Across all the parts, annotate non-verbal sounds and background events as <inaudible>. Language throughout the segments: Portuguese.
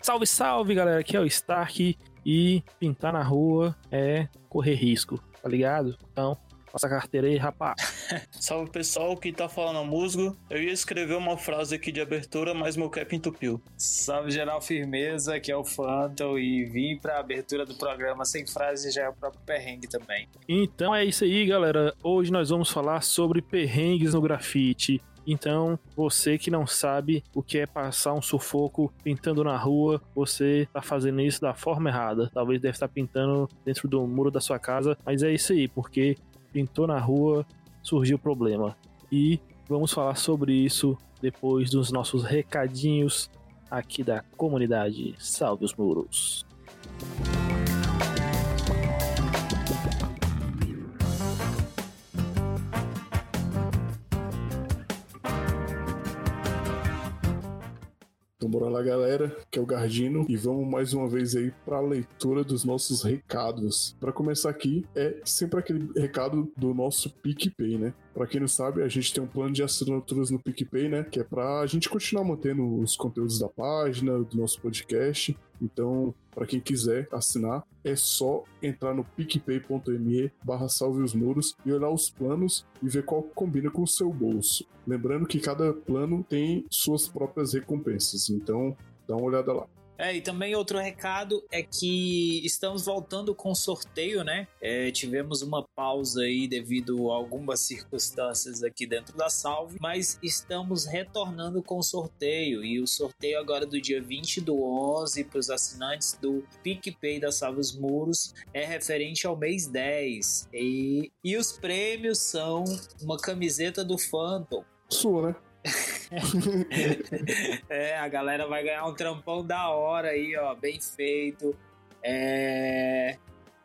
Salve, salve, galera! Aqui é o Stark e pintar na rua é correr risco, tá ligado? Então, passa a carteira aí, rapaz. <laughs> Salve pessoal, que tá falando é musgo. Eu ia escrever uma frase aqui de abertura, mas meu cap entupiu. Salve geral firmeza, aqui é o Phantom e vim pra abertura do programa sem frase já é o próprio perrengue também. Então é isso aí, galera. Hoje nós vamos falar sobre perrengues no grafite. Então, você que não sabe o que é passar um sufoco pintando na rua, você tá fazendo isso da forma errada. Talvez deve estar pintando dentro do muro da sua casa, mas é isso aí, porque pintou na rua, surgiu problema. E vamos falar sobre isso depois dos nossos recadinhos aqui da comunidade. Salve os muros! Então bora lá, galera, que é o Gardino, e vamos mais uma vez aí para a leitura dos nossos recados. Para começar aqui, é sempre aquele recado do nosso PicPay, né? Para quem não sabe, a gente tem um plano de assinaturas no PicPay, né? Que é para a gente continuar mantendo os conteúdos da página, do nosso podcast. Então, para quem quiser assinar, é só entrar no picpay.me barra salve os muros e olhar os planos e ver qual combina com o seu bolso. Lembrando que cada plano tem suas próprias recompensas, então dá uma olhada lá. É, e também outro recado é que estamos voltando com sorteio, né? É, tivemos uma pausa aí devido a algumas circunstâncias aqui dentro da Salve, mas estamos retornando com sorteio. E o sorteio agora do dia 20 do 11 para os assinantes do PicPay da Salve os Muros é referente ao mês 10. E, e os prêmios são uma camiseta do Phantom. Sua, né? <laughs> é, <laughs> a galera vai ganhar um trampão da hora aí, ó, bem feito. É.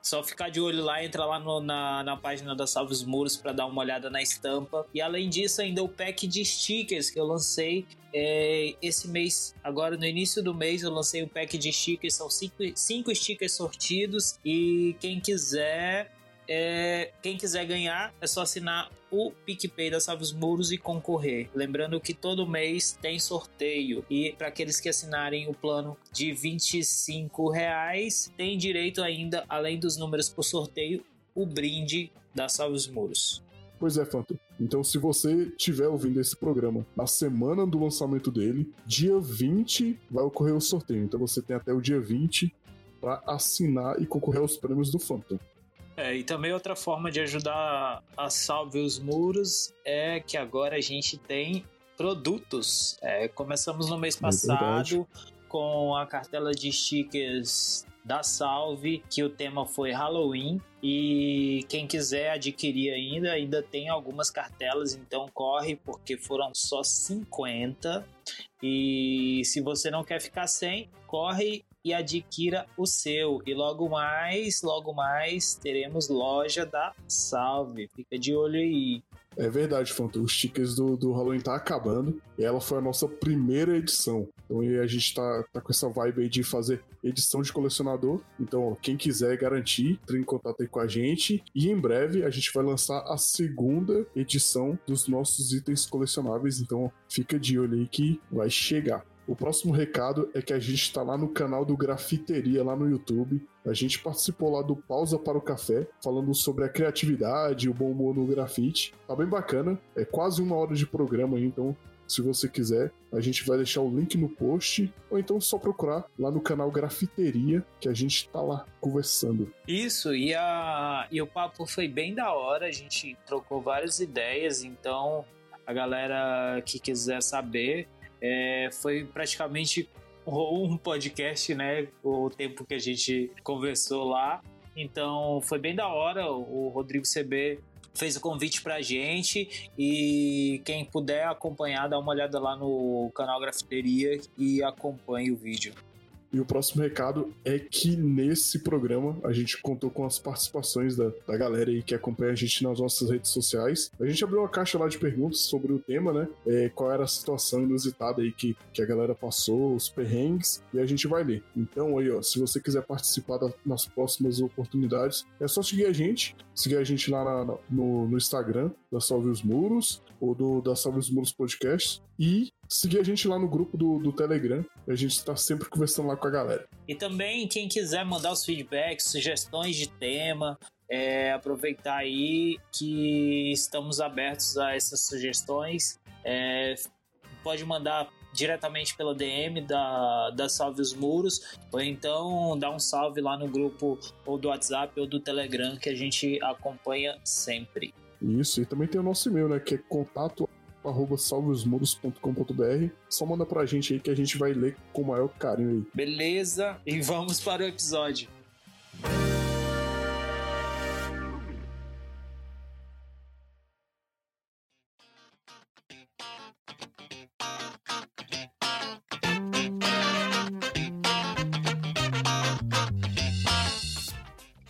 Só ficar de olho lá, entra lá no, na, na página da Salves Muros para dar uma olhada na estampa. E além disso, ainda o pack de stickers que eu lancei é, esse mês. Agora, no início do mês, eu lancei um pack de stickers. São cinco, cinco stickers sortidos. E quem quiser é, quem quiser ganhar é só assinar o PicPay da Salve os Muros e concorrer. Lembrando que todo mês tem sorteio e para aqueles que assinarem o plano de 25 reais tem direito ainda, além dos números por sorteio, o brinde da Salve os Muros. Pois é, Phantom. Então, se você estiver ouvindo esse programa na semana do lançamento dele, dia 20 vai ocorrer o sorteio. Então, você tem até o dia 20 para assinar e concorrer aos prêmios do Phantom. É, e também outra forma de ajudar a salve os muros é que agora a gente tem produtos. É, começamos no mês É passado com a cartela de stickers da Salve, que o tema foi Halloween. E quem quiser adquirir ainda, ainda tem algumas cartelas, então corre, porque foram só 50. E se você não quer ficar sem, corre e adquira o seu. E logo mais, logo mais, teremos loja da Salve. Fica de olho aí. É verdade, Fanto. Os stickers do, do Halloween tá acabando. E ela foi a nossa primeira edição. Então a gente tá, tá com essa vibe aí de fazer edição de colecionador. Então, ó, quem quiser garantir, entre em contato aí com a gente. E em breve a gente vai lançar a segunda edição dos nossos itens colecionáveis. Então, fica de olho aí que vai chegar. O próximo recado é que a gente está lá no canal do Grafiteria, lá no YouTube. A gente participou lá do Pausa para o Café, falando sobre a criatividade, o bom humor no grafite. Tá bem bacana, é quase uma hora de programa então se você quiser, a gente vai deixar o link no post, ou então só procurar lá no canal Grafiteria, que a gente tá lá conversando. Isso, e, a, e o papo foi bem da hora, a gente trocou várias ideias, então a galera que quiser saber, é, foi praticamente um podcast, né? O tempo que a gente conversou lá. Então foi bem da hora. O Rodrigo CB fez o convite pra gente e quem puder acompanhar, dá uma olhada lá no canal Grafiteria e acompanhe o vídeo. E o próximo recado é que nesse programa a gente contou com as participações da, da galera aí que acompanha a gente nas nossas redes sociais. A gente abriu uma caixa lá de perguntas sobre o tema, né? É, qual era a situação inusitada aí que, que a galera passou, os perrengues, e a gente vai ler. Então aí, ó, se você quiser participar da, nas próximas oportunidades, é só seguir a gente, seguir a gente lá na, no, no Instagram da Salve os Muros, ou do da Salve os Muros Podcast, e seguir a gente lá no grupo do, do Telegram. A gente está sempre conversando lá com a galera. E também, quem quiser mandar os feedbacks, sugestões de tema, é, aproveitar aí que estamos abertos a essas sugestões. É, pode mandar diretamente pela DM da, da Salve os Muros, ou então dá um salve lá no grupo ou do WhatsApp ou do Telegram que a gente acompanha sempre. Isso, e também tem o nosso e-mail, né? Que é contato arroba salveosmuros.com.br. Só manda pra gente aí que a gente vai ler com o maior carinho aí. Beleza? E vamos para o episódio.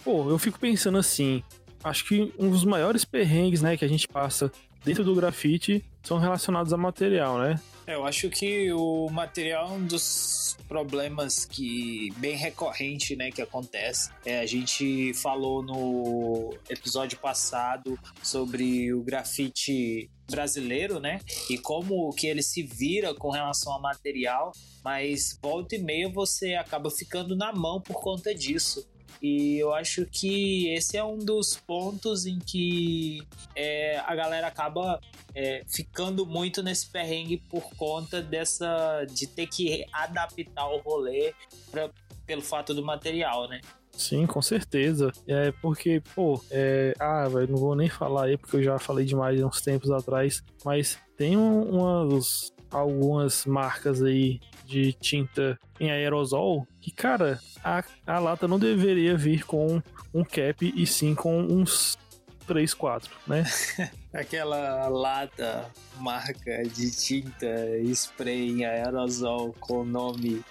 Pô, eu fico pensando assim, acho que um dos maiores perrengues, né, que a gente passa dentro do grafite são relacionados a material, né? É, eu acho que o material é um dos problemas que bem recorrente, né, que acontece. É, a gente falou no episódio passado sobre o grafite brasileiro, né, e como que ele se vira com relação a material, mas volta e meia você acaba ficando na mão por conta disso. E eu acho que esse é um dos pontos em que é, a galera acaba é, ficando muito nesse perrengue por conta dessa de ter que adaptar o rolê pra, pelo fato do material, né? Sim, com certeza. É porque, pô, é... ah, velho, não vou nem falar aí porque eu já falei demais uns tempos atrás, mas tem umas algumas marcas aí de tinta em aerosol que, cara, a, a lata não deveria vir com um cap e sim com uns 3, 4, né? <laughs> Aquela lata marca de tinta spray em aerosol com nome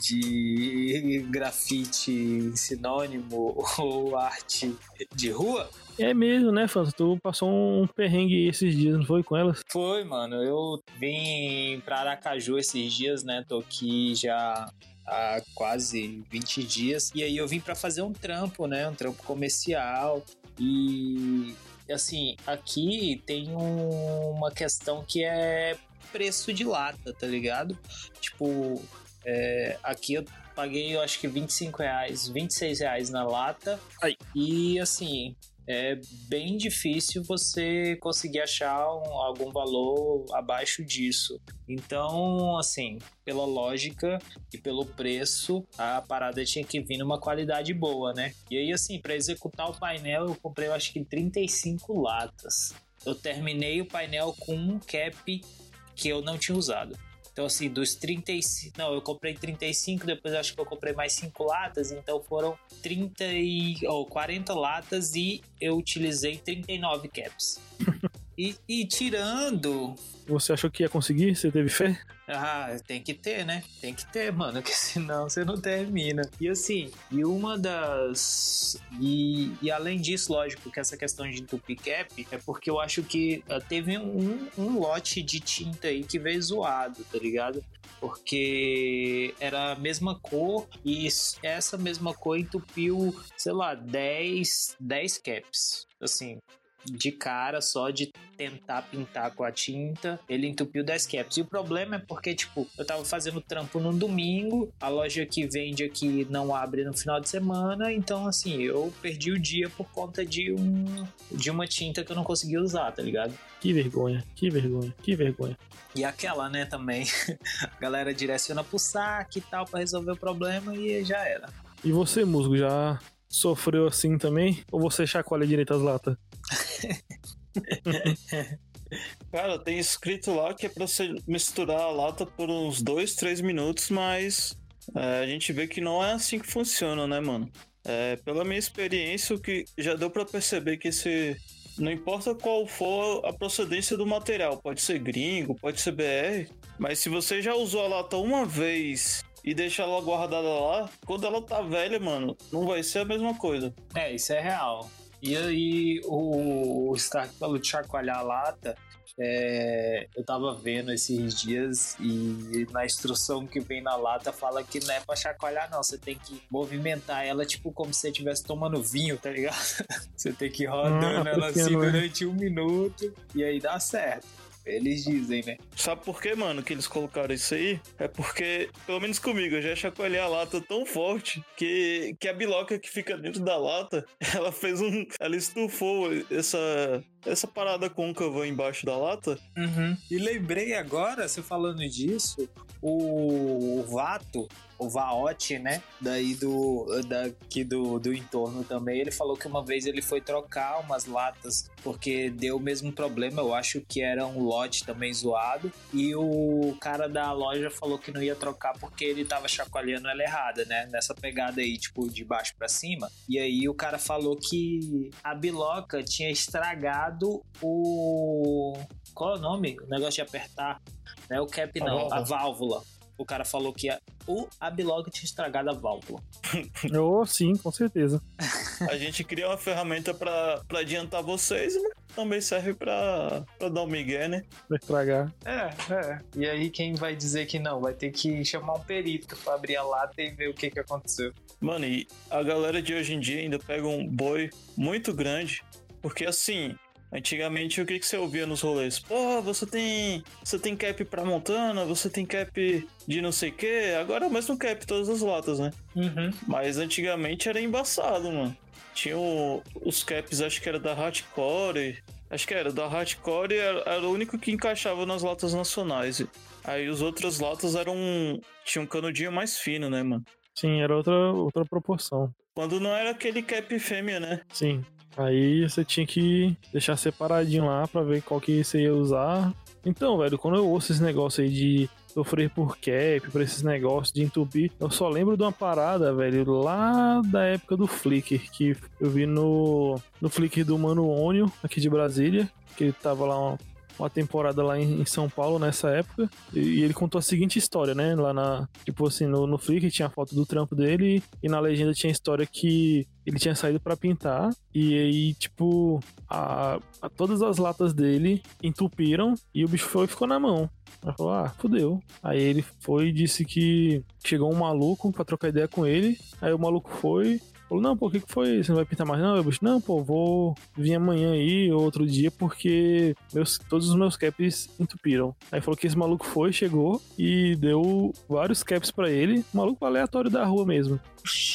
de grafite sinônimo <laughs> ou arte de rua? É mesmo, né, Fanta? Tu passou um perrengue esses dias, não foi com elas? Foi, mano. Eu vim pra Aracaju esses dias, né? Tô aqui já há quase 20 dias. E aí eu vim para fazer um trampo, né? Um trampo comercial. E assim, aqui tem um, uma questão que é preço de lata, tá ligado? Tipo, é, aqui eu paguei, eu acho que 25 reais, 26 reais na lata. Ai. E assim, é bem difícil você conseguir achar um, algum valor abaixo disso. Então, assim, pela lógica e pelo preço, a parada tinha que vir numa qualidade boa, né? E aí, assim, para executar o painel, eu comprei, eu acho que 35 latas. Eu terminei o painel com um cap que eu não tinha usado. Então, assim, dos 35. Não, eu comprei 35, depois acho que eu comprei mais 5 latas, então foram 30 e. ou oh, 40 latas e eu utilizei 39 caps. E, e tirando você achou que ia conseguir? Você teve fé? Ah, tem que ter, né? Tem que ter, mano, <laughs> que senão você não termina. E assim, e uma das. E, e além disso, lógico, que essa questão de entupir cap é porque eu acho que uh, teve um, um lote de tinta aí que veio zoado, tá ligado? Porque era a mesma cor e essa mesma cor entupiu, sei lá, 10, 10 caps. Assim, de cara só de tentar pintar com a tinta, ele entupiu 10 caps. E o problema é porque, tipo, eu tava fazendo trampo no domingo, a loja que vende aqui não abre no final de semana, então assim, eu perdi o dia por conta de um de uma tinta que eu não consegui usar, tá ligado? Que vergonha, que vergonha, que vergonha. E aquela, né, também. <laughs> a galera direciona pro saque e tal para resolver o problema e já era. E você, musgo, já sofreu assim também? Ou você chacoalha direito as latas? <laughs> Cara, tem escrito lá que é pra você misturar a lata por uns 2, 3 minutos, mas é, a gente vê que não é assim que funciona, né, mano? É, pela minha experiência, o que já deu para perceber que esse. Não importa qual for a procedência do material, pode ser gringo, pode ser BR, mas se você já usou a lata uma vez e deixa ela guardada lá, quando ela tá velha, mano, não vai ser a mesma coisa. É, isso é real. E aí, o, o Stark falou de chacoalhar a lata. É, eu tava vendo esses dias e na instrução que vem na lata fala que não é pra chacoalhar, não. Você tem que movimentar ela, tipo, como se você estivesse tomando vinho, tá ligado? <laughs> Você tem que ir rodando Ah, ela assim né? durante um minuto e aí dá certo. Eles dizem, né? Sabe por quê, mano, que eles colocaram isso aí? É porque, pelo menos comigo, eu já chacoalhei a lata tão forte que, que a biloca que fica dentro da lata, <laughs> ela fez um. Ela estufou essa, essa parada côncava embaixo da lata. Uhum. E lembrei agora, você falando disso, o, o Vato, o Vaote, né? Daí do daqui do, do entorno também, ele falou que uma vez ele foi trocar umas latas porque deu o mesmo problema, eu acho que era um lote também zoado, e o cara da loja falou que não ia trocar porque ele tava chacoalhando ela errada, né? Nessa pegada aí, tipo, de baixo pra cima. E aí o cara falou que a biloca tinha estragado o qual é o nome? O negócio de apertar, né? O cap A não, a válvula. válvula. O cara falou que a, o a biloca tinha estragado a válvula. Oh, sim, com certeza. A gente cria uma ferramenta pra, pra adiantar vocês, mas também serve pra, pra dar um migué, né? Pra estragar. É, é. E aí quem vai dizer que não? Vai ter que chamar um perito pra abrir a lata e ver o que que aconteceu. Mano, e a galera de hoje em dia ainda pega um boi muito grande, porque assim, antigamente o que, que você ouvia nos rolês? Pô, você tem. Você tem cap pra Montana, você tem cap de não sei o que, agora é o mesmo cap todas as latas, né? Uhum. Mas antigamente era embaçado, mano. Tinha o- os caps, acho que era da Hardcore. Acho que era da Hardcore era, era o único que encaixava nas latas nacionais. Aí os outras latas eram. Tinha um canudinho mais fino, né, mano? Sim, era outra, outra proporção. Quando não era aquele cap fêmea, né? Sim. Aí você tinha que deixar separadinho lá pra ver qual que você ia usar. Então, velho, quando eu ouço esse negócio aí de sofrer por cap, por esses negócios de entupir, eu só lembro de uma parada, velho, lá da época do Flickr, que eu vi no, no Flickr do Mano Ônio, aqui de Brasília, que ele tava lá uma, temporada lá em, São Paulo nessa época, e, ele contou a seguinte história, né, lá na, tipo assim, no, no Flickr tinha a foto do trampo dele, e na legenda tinha a história que ele tinha saído pra pintar e aí, tipo, a, a- todas as latas dele entupiram e o bicho foi ficou na mão. Aí falou, ah, fudeu. Aí ele foi e disse que chegou um maluco pra trocar ideia com ele. Aí o maluco foi. Falou, não, pô, o que, que foi? Você não vai pintar mais não? O bicho, não, pô, vou vir amanhã aí ou outro dia porque meus, todos os meus caps entupiram. Aí falou que esse maluco foi, chegou e deu vários caps pra ele. Maluco aleatório da rua mesmo.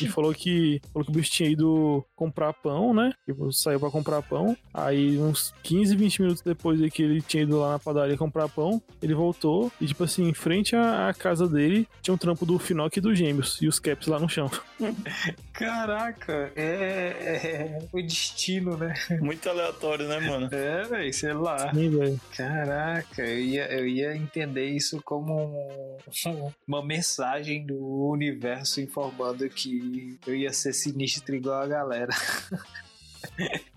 E falou que, falou que o bicho tinha ido comprar pão, né? Tipo, saiu pra comprar pão. Aí, uns 15, 20 minutos depois de que ele tinha ido lá na padaria comprar pão, ele voltou e, tipo assim, em frente à, à casa dele, tinha um trampo do Finoc e do Gêmeos e os caps lá no chão. <laughs> Caraca, é, é o destino, né? Muito aleatório, né, mano? É, velho, sei lá. Sim. Caraca, eu ia, eu ia entender isso como um- <laughs> uma mensagem do universo informando que eu ia ser sinistro igual a galera. <laughs>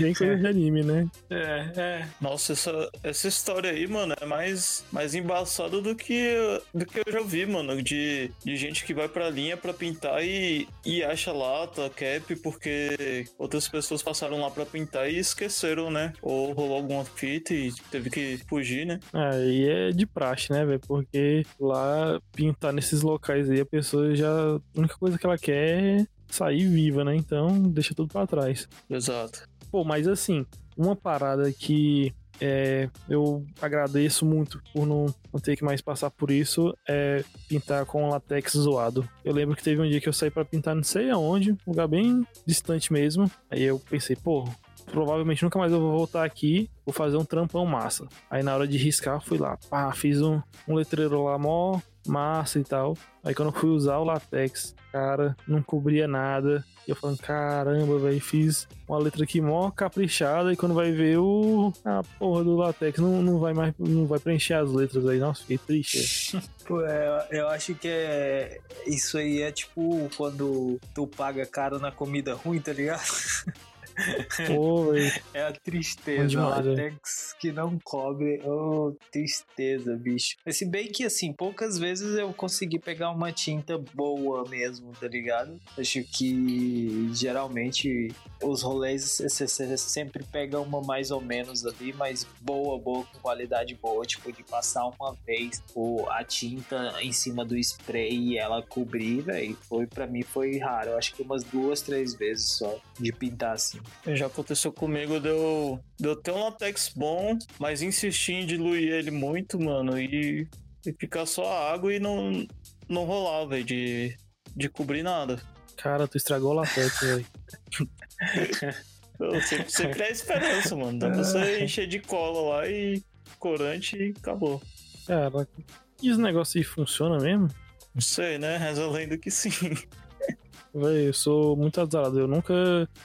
Bem coisa de anime, né? É, é. Nossa, essa, essa história aí, mano, é mais, mais embaçada do que, do que eu já vi, mano. De, de gente que vai pra linha pra pintar e, e acha lata, cap, porque outras pessoas passaram lá pra pintar e esqueceram, né? Ou rolou alguma fita e teve que fugir, né? Aí é de praxe, né, velho? Porque lá pintar nesses locais aí, a pessoa já. A única coisa que ela quer é sair viva, né? Então deixa tudo pra trás. Exato. Pô, mas assim, uma parada que é, eu agradeço muito por não, não ter que mais passar por isso é pintar com latex zoado. Eu lembro que teve um dia que eu saí pra pintar não sei aonde, um lugar bem distante mesmo. Aí eu pensei, pô, provavelmente nunca mais eu vou voltar aqui, vou fazer um trampão massa. Aí na hora de riscar, fui lá, pá, fiz um, um letreiro lá mó massa e tal. Aí quando eu fui usar o latex, cara, não cobria nada. E eu falando, caramba, velho, fiz uma letra aqui mó caprichada e quando vai ver o a porra do latex não, não vai mais não vai preencher as letras aí. Nossa, fiquei triste. <laughs> Pô, é, eu acho que é. Isso aí é tipo quando tu paga caro na comida ruim, tá ligado? <laughs> Velho. É a tristeza. demais, latex que não cobre. Oh, tristeza, bicho. Se bem que, assim, poucas vezes eu consegui pegar uma tinta boa mesmo, tá ligado? Acho que geralmente os rolês você sempre pega uma mais ou menos ali, mas boa, boa, com qualidade boa, tipo, de passar uma vez o, a tinta em cima do spray e ela cobrir, velho. Foi, pra mim foi raro. Eu acho que umas duas, três vezes só de pintar assim. Já aconteceu comigo, deu, deu ter um latex bom, mas insisti em diluir ele muito, mano, e, e ficar só a água e não, não rolar, velho, de, de cobrir nada. Cara, tu estragou o latex, <laughs> velho. <laughs> sempre, sempre é esperança, mano. Dá pra você encher de cola lá e corante e acabou. Cara, e esse negócio aí funciona mesmo? Não sei, né? Reza lendo que sim. Véi, eu sou muito azarado. Eu nunca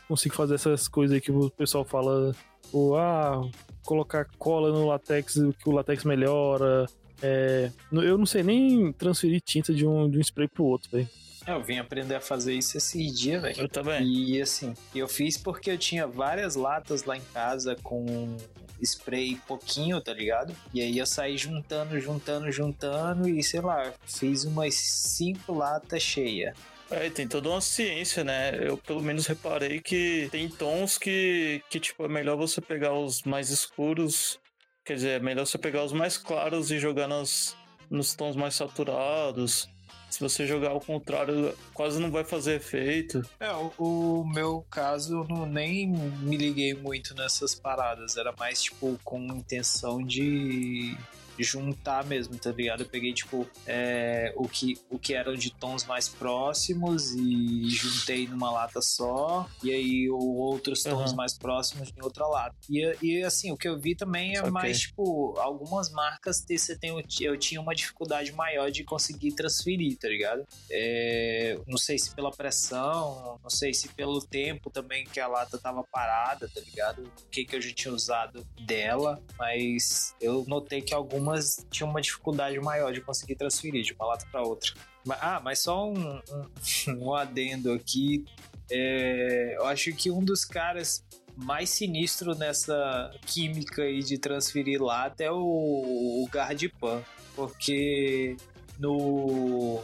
consigo fazer essas coisas aí que o pessoal fala. Ou, ah, colocar cola no latex, que o latex melhora. É, eu não sei nem transferir tinta de um, de um spray pro outro, velho. É, eu vim aprender a fazer isso esses dias, velho. Eu também. E assim, eu fiz porque eu tinha várias latas lá em casa com spray pouquinho, tá ligado? E aí eu saí juntando, juntando, juntando e sei lá, fiz umas cinco latas cheias. É, tem toda uma ciência, né? Eu pelo menos reparei que tem tons que, que tipo, é melhor você pegar os mais escuros, quer dizer, é melhor você pegar os mais claros e jogar nos, nos tons mais saturados. Se você jogar ao contrário, quase não vai fazer efeito. É, o, o meu caso, não, nem me liguei muito nessas paradas. Era mais, tipo, com intenção de juntar mesmo, tá ligado? Eu peguei, tipo, é, o, que, o que eram de tons mais próximos e juntei numa lata só, e aí outros tons uhum. mais próximos em outra lata. E, e assim, o que eu vi também é okay. mais, tipo, algumas marcas você tem, eu tinha uma dificuldade maior de conseguir transferir, tá ligado? É, não sei se pela pressão, não sei se pelo tempo também que a lata tava parada, tá ligado? O que, que eu já tinha usado dela, mas eu notei que algumas algumas tinham uma dificuldade maior de conseguir transferir de uma lata para outra. Ah, mas só um, um, <laughs> um adendo aqui. É, eu acho que um dos caras mais sinistro nessa química aí de transferir lata é o, o Gardipan, porque no,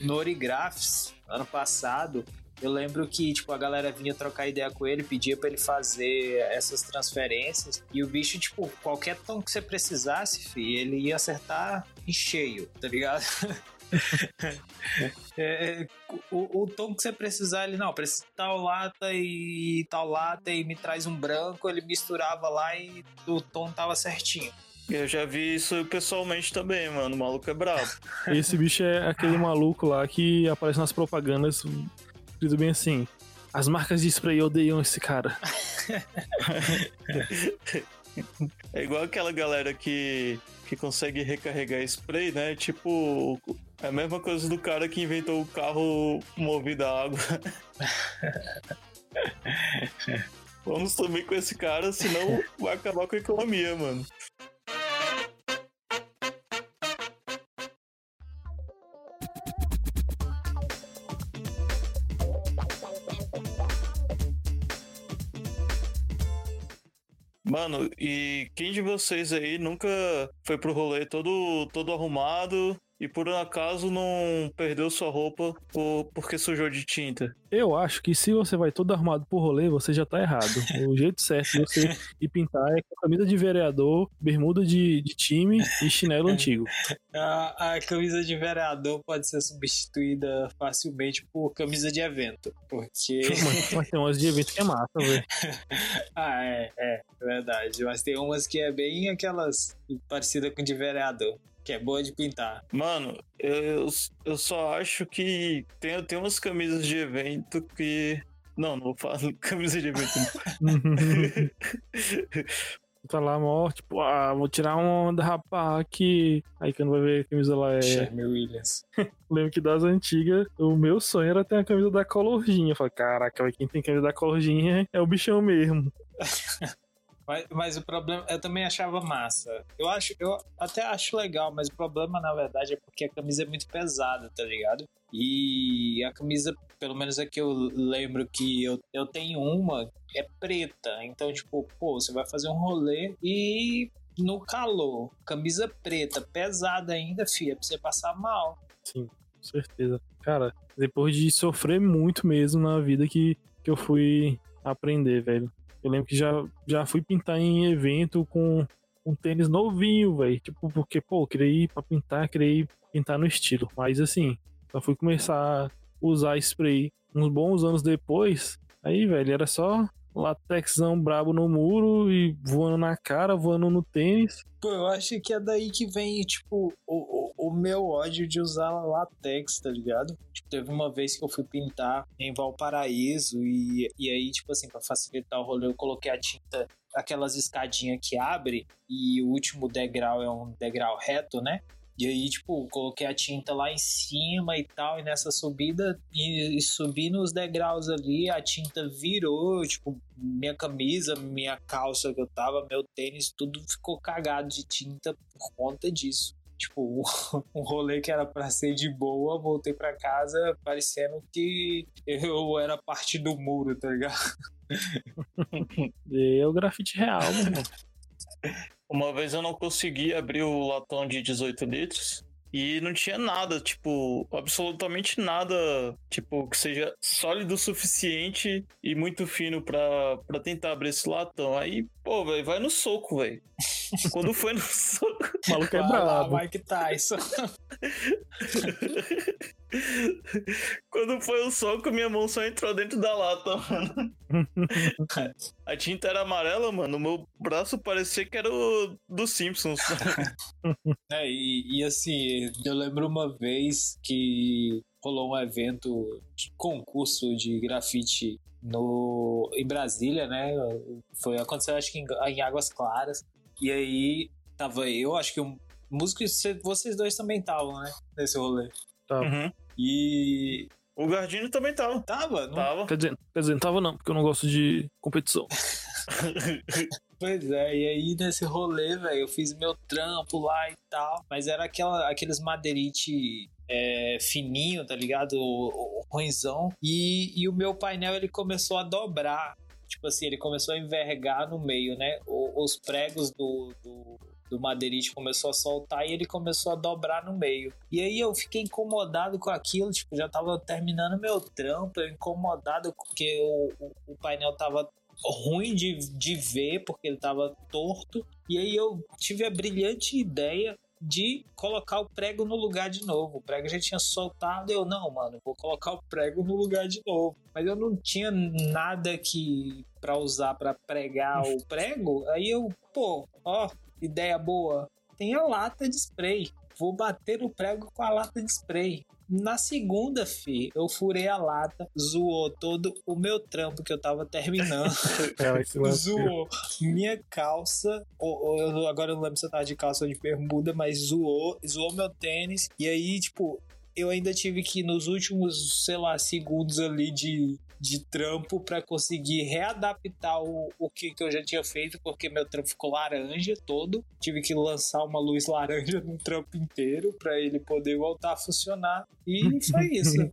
no Origraphs, ano passado, eu lembro que, tipo, a galera vinha trocar ideia com ele, pedia para ele fazer essas transferências. E o bicho, tipo, qualquer tom que você precisasse, fi, ele ia acertar em cheio, tá ligado? <laughs> É, é, o, o, tom que você precisar, ele não, precisa tal lata e tal lata e me traz um branco, ele misturava lá e o tom tava certinho. Eu já vi isso pessoalmente também, mano. O maluco é brabo. Esse bicho é aquele maluco lá que aparece nas propagandas escrito bem assim. As marcas de spray odeiam esse cara. <laughs> é igual aquela galera que, que consegue recarregar spray, né? Tipo, é a mesma coisa do cara que inventou o carro movido a água. <laughs> Vamos também com esse cara, senão vai acabar com a economia, mano. Mano, e quem de vocês aí nunca foi pro rolê todo, todo arrumado e por um acaso não perdeu sua roupa por, porque sujou de tinta? Eu acho que se você vai todo arrumado pro rolê, você já tá errado. <laughs> o jeito certo de você ir pintar é com camisa de vereador, bermuda de, de time e chinelo antigo. <laughs> A, a camisa de vereador pode ser substituída facilmente por camisa de evento, porque... <laughs> Mas, mas tem umas de evento que é massa, velho. ah, é, é, verdade. Mas tem umas que é bem aquelas parecidas com de vereador que é boa de pintar. Mano, eu, eu só acho que tem, tem umas camisas de evento que. Não, não falo <laughs> camisa de evento. <laughs> tá lá, mó, tipo, ah, vou tirar uma onda, rapaz, aqui. Aí quando vai ver a camisa lá é. Charme Williams. <laughs> Lembro que das antigas, o meu sonho era ter a camisa da Colorginha. Eu falei, caraca, quem tem camisa da Colorginha é o bichão mesmo. Mas, mas, o problema, eu também achava massa. Eu acho, eu até acho legal, mas o problema, na verdade, é porque a camisa é muito pesada, tá ligado? E a camisa, pelo menos é que eu lembro que eu, eu tenho uma, é preta. Então, tipo, pô, você vai fazer um rolê e no calor, camisa preta, pesada ainda, filha, é pra você passar mal. Sim, com certeza. Cara, depois de sofrer muito mesmo na vida que, que eu fui aprender, velho. Eu lembro que já, já fui pintar em evento com um tênis novinho, velho. Tipo, porque, pô, eu queria ir pra pintar, queria ir pintar no estilo. Mas assim, só fui começar a usar spray uns bons anos depois. Aí, velho, era só latexão brabo no muro e voando na cara, voando no tênis. Pô, eu acho que é daí que vem, tipo, o, o, o meu ódio de usar latex, tá ligado? Tipo, teve uma vez que eu fui pintar em Valparaíso e, e aí, tipo assim, pra facilitar o rolê, eu coloquei a tinta, aquelas escadinhas que abre e o último degrau é um degrau reto, né? E aí, tipo, coloquei a tinta lá em cima e tal, e nessa subida, e, e subi nos degraus ali, a tinta virou, tipo, minha camisa, minha calça que eu tava, meu tênis, tudo ficou cagado de tinta por conta disso. Tipo, <laughs> um rolê que era pra ser de boa, voltei pra casa parecendo que eu era parte do muro, tá ligado? E é o grafite real, meu irmão. <laughs> Uma vez eu não consegui abrir o latão de 18 litros e não tinha nada, tipo, absolutamente nada, tipo, que seja sólido o suficiente e muito fino pra, pra tentar abrir esse latão. Aí, pô, velho, vai no soco, velho. <laughs> Quando foi no soco. O maluco é Vai lá, brabo. Mike Tyson. <laughs> Quando foi o soco, minha mão só entrou dentro da lata, mano. <laughs> A tinta era amarela, mano. O meu braço parecia que era o dos Simpsons. <laughs> É, e, e assim, eu lembro uma vez que rolou um evento de concurso de grafite no, em Brasília, né? Foi, aconteceu acho que em, em Águas Claras. E aí tava eu, acho que o músico, vocês dois também estavam, né? Nesse rolê. Uhum. E. O Gardino também tava. Tava, não Tava. Quer dizer, quer dizer, não tava não, porque eu não gosto de competição. <laughs> Pois é, e aí nesse rolê, velho, eu fiz meu trampo lá e tal, mas era aquela, aqueles madeirite é, fininho, tá ligado? O, o, o ruinzão. E, e o meu painel ele começou a dobrar. Tipo assim, ele começou a envergar no meio, né? O- os pregos do, do, do madeirite começou a soltar e ele começou a dobrar no meio. E aí eu fiquei incomodado com aquilo, tipo, já tava terminando meu trampo, eu incomodado porque o, o, o painel tava ruim de, de ver, porque ele tava torto. E aí eu tive a brilhante ideia de colocar o prego no lugar de novo. O prego já tinha soltado, eu não, mano, vou colocar o prego no lugar de novo. Mas eu não tinha nada que para usar para pregar <laughs> o prego. Aí eu, pô, ó, ideia boa. Tem a lata de spray. Vou bater o prego com a lata de spray. Na segunda, fi, eu furei a lata, zoou todo o meu trampo que eu tava terminando. <laughs> Lance- zoou minha calça. Ou, ou agora eu não lembro se eu tava de calça ou de bermuda, mas zoou, zoou meu tênis. E aí, tipo, eu ainda tive que, nos últimos, sei lá, segundos ali de, de trampo pra conseguir readaptar o, o que, que eu já tinha feito, porque meu trampo ficou laranja todo. Tive que lançar uma luz <laughs> laranja no trampo inteiro pra ele poder voltar a funcionar. E <laughs> foi isso.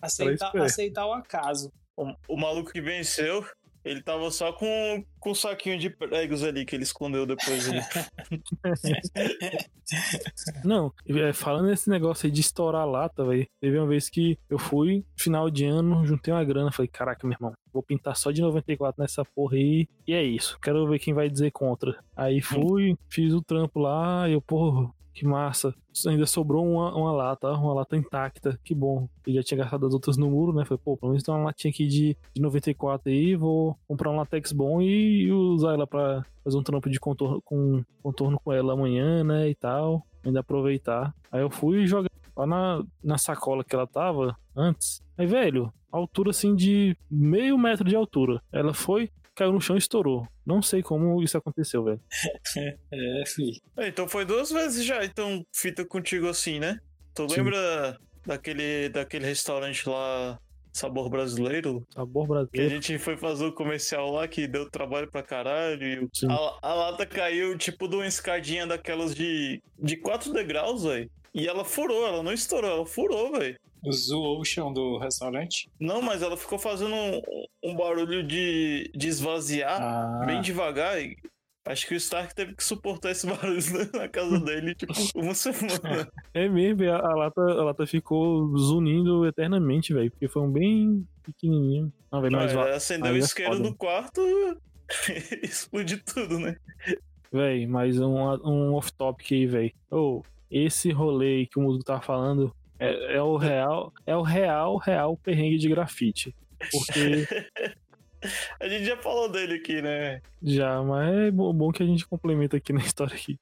Aceitar, aceitar o acaso. O, o maluco que venceu, ele tava só com, com um saquinho de pregos ali que ele escondeu depois. ali. <laughs> Não, é, falando nesse negócio aí de estourar lata, velho. Teve uma vez que eu fui, final de ano, juntei uma grana. Falei, caraca, meu irmão, vou pintar só de 94 nessa porra aí. E é isso. Quero ver quem vai dizer contra. Aí fui, fiz o trampo lá, e eu, porra, que massa. Ainda sobrou uma, uma lata, uma lata intacta. Que bom. Eu já tinha gastado as outras no muro, né? Falei, pô, pelo menos tem uma latinha aqui de, de 94 aí. Vou comprar um latex bom e, usar ela pra fazer um trampo de contorno com, contorno com ela amanhã, né? E tal. Ainda aproveitar. Aí eu fui jogar lá na, na sacola que ela tava antes. Aí, velho, altura assim de meio metro de altura. Ela foi, caiu no chão e estourou. Não sei como isso aconteceu, velho. <laughs> É, fi. É, então foi duas vezes já, então, fita contigo assim, né? Tu Sim. lembra daquele, daquele restaurante lá sabor brasileiro. Sabor Que a brasileiro. gente foi fazer o comercial lá que deu trabalho pra caralho. E a, a lata caiu tipo de uma escadinha daquelas de, de quatro degraus, velho. E ela furou, ela não estourou, ela furou, velho. Zoou o chão do restaurante. Não, mas ela ficou fazendo um, um barulho de, de esvaziar Ah, bem devagar. E acho que o Stark teve que suportar esse <laughs> barulho <laughs> na casa dele, tipo, uma semana. É mesmo, a, a lata, a lata ficou zunindo eternamente, velho. Porque foi um bem pequenininho. Não, velho, Não, mas, ela acendeu o é isqueiro do quarto <laughs> e explodiu tudo, né? velho, mais um, um off-topic aí, velho. Ô, esse rolê aí que o músico tá falando é, é o real, é o real, real perrengue de grafite. Porque <laughs> A gente já falou dele aqui, né? já, mas é bo- bom que a gente complementa aqui na história aqui.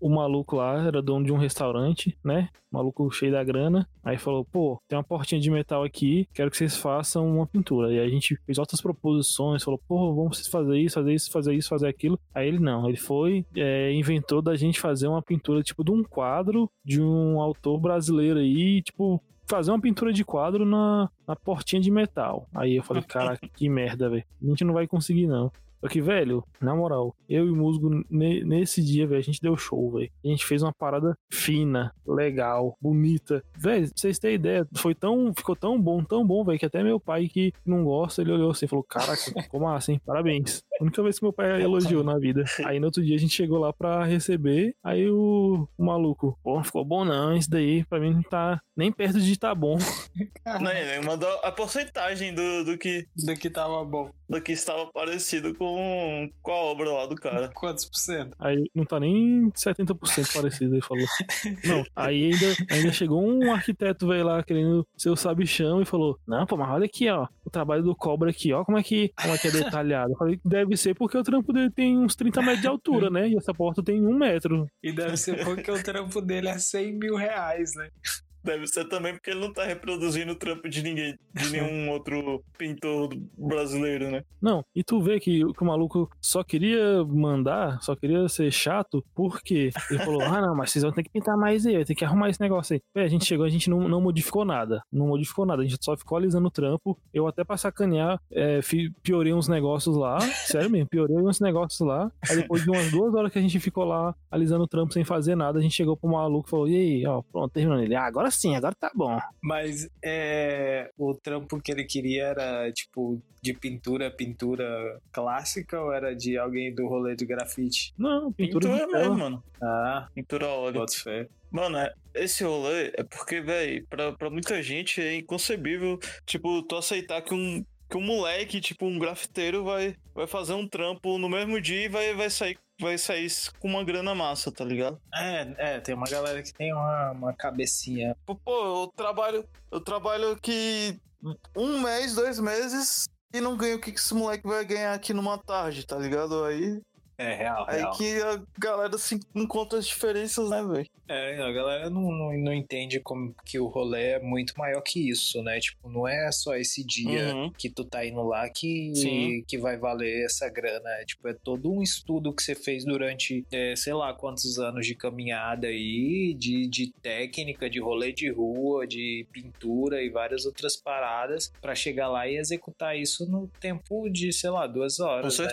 O maluco lá era dono de um restaurante, né? Maluco cheio da grana. Aí falou: pô, tem uma portinha de metal aqui, quero que vocês façam uma pintura. E a gente fez outras proposições, falou: pô, vamos fazer isso, fazer isso, fazer isso, fazer aquilo. Aí ele não, ele foi, é, inventou da gente fazer uma pintura tipo de um quadro de um autor brasileiro aí, tipo. Fazer uma pintura de quadro na, na portinha de metal. Aí eu falei, caraca, que merda, velho. A gente não vai conseguir, não. Só que, velho, na moral, eu e o Musgo, ne- nesse dia, velho, a gente deu show, velho. A gente fez uma parada fina, legal, bonita. Velho, pra vocês terem ideia, foi tão, ficou tão bom, tão bom, velho, que até meu pai que não gosta, ele olhou assim e falou, caraca, <laughs> como assim? Parabéns. A única vez que meu pai elogiou na vida. Aí no outro dia a gente chegou lá pra receber, aí o, o maluco, pô, não ficou bom não, isso daí pra mim não tá nem perto de tá bom. Não, ele mandou a porcentagem do, do, que, do que tava bom. do que estava parecido com, com a obra lá do cara. Quantos por cento? Aí não tá nem 70% parecido, ele falou. <laughs> Não, aí ainda, ainda chegou um arquiteto, velho, lá querendo ser o sabichão e falou: Não, pô, mas olha aqui, ó, o trabalho do cobra aqui, ó, como é que, como é, que é detalhado. Eu falei: Deve ser porque o trampo dele tem uns 30 metros de altura, né? E essa porta tem um metro. E deve ser porque o trampo dele é 100 mil reais, né? Deve ser também porque ele não tá reproduzindo o trampo de ninguém, de <laughs> nenhum outro pintor brasileiro, né? Não, e tu vê que, que o maluco só queria mandar, só queria ser chato, porque ele falou: ah, não, mas vocês vão ter que pintar mais aí, tem que arrumar esse negócio aí. Véi, a gente chegou, a gente não, não modificou nada, não modificou nada, a gente só ficou alisando o trampo. Eu até pra sacanear, é, piorei uns negócios lá, sério mesmo, piorei uns negócios lá. Aí depois de umas duas horas que a gente ficou lá alisando o trampo sem fazer nada, a gente chegou pro maluco e falou: e aí, ó, pronto, terminando ele. Ah, agora sim, agora tá bom. Mas é, o trampo que ele queria era tipo de pintura, pintura clássica ou era de alguém do rolê de grafite? Não, pintura, Pintura de mesmo, tela. mano. Ah, Pintura a óleo. bota fé. Mano, é- esse rolê é porque, velho, pra, pra muita gente é inconcebível, tipo, tu aceitar que um, que um moleque, tipo, um grafiteiro vai, vai fazer um trampo no mesmo dia e vai, vai sair vai sair com uma grana massa, tá ligado? É, é, tem uma galera que tem uma, uma cabecinha. Pô, Pô, eu trabalho, eu trabalho aqui um mês, dois meses e não ganho o que que esse moleque vai ganhar aqui numa tarde, tá ligado? Aí, É, real, aí real. que a galera se encontra as diferenças, né, velho? É, a galera não, não, não entende como que o rolê é muito maior que isso, né? Tipo, não é só esse dia Uhum. que tu tá indo lá que, Sim. que vai valer essa grana. É, tipo, é todo um estudo que você fez durante, é, sei lá, quantos anos de caminhada aí, de, de técnica, de rolê de rua, de pintura e várias outras paradas pra chegar lá e executar isso no tempo de, sei lá, duas Com horas. né?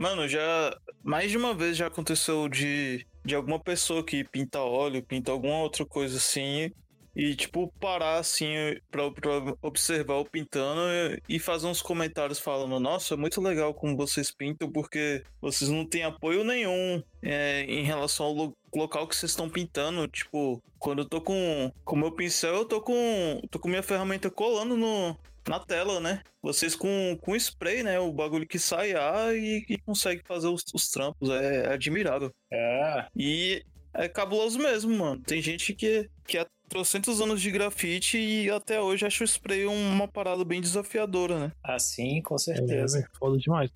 Mano, já mais de uma vez já aconteceu de, de alguma pessoa que pinta óleo, pinta alguma outra coisa assim, e tipo parar assim pra, pra observar o pintando e fazer uns comentários falando: Nossa, é muito legal como vocês pintam, porque vocês não têm apoio nenhum é, em relação ao lo- local que vocês estão pintando. Tipo, quando eu tô com o meu pincel, eu tô com, tô com minha ferramenta colando no, na tela, né? Vocês com, com spray, né? O bagulho que sai ar e, e consegue fazer os, os trampos. É, é admirável. É, E é cabuloso mesmo, mano. Tem gente que, que há trocentos anos de grafite e até hoje acha o spray uma parada bem desafiadora, né? assim, com É, certeza. velho, foda demais.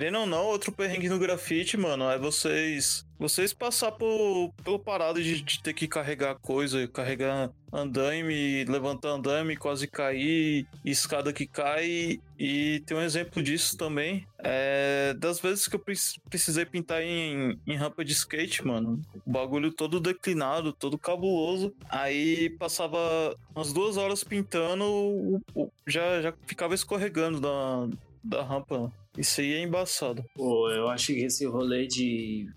Querendo ou não, outro perrengue no grafite, mano, é vocês vocês passar por, pelo parado de, de ter que carregar coisa, carregar andaime, levantar andaime, quase cair, escada que cai. E tem um exemplo disso também. É, das vezes que eu precisei pintar em, em rampa de skate, mano. O bagulho todo declinado, todo cabuloso. Aí passava umas duas horas pintando, já, já ficava escorregando da, da rampa. Isso aí é embaçado. Pô, eu acho que esse rolê de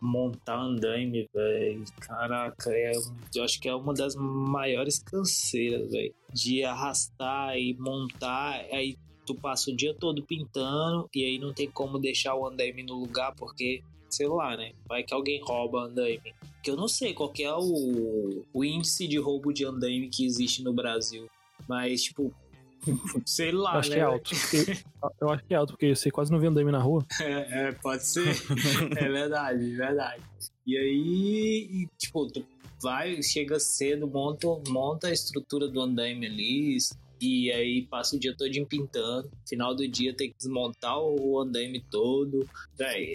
montar andaime, velho. Caraca, é, eu acho que é uma das maiores canseiras, velho. De arrastar e montar, aí tu passa o dia todo pintando e aí não tem como deixar o andaime no lugar porque, sei lá, né? Vai que alguém rouba andaime. Que eu não sei qual é o, o índice de roubo de andaime que existe no Brasil. Mas, tipo, <laughs> Sei lá, eu acho né? que é alto. eu acho que é alto, porque você quase não vê andaime na rua. <laughs> É, é pode ser. <laughs> é verdade, é verdade. E aí, tipo, tu vai, chega cedo, monta, monta a estrutura do andaime ali, e aí passa o dia todo pintando. Final do dia tem que desmontar o andaime todo. Véi,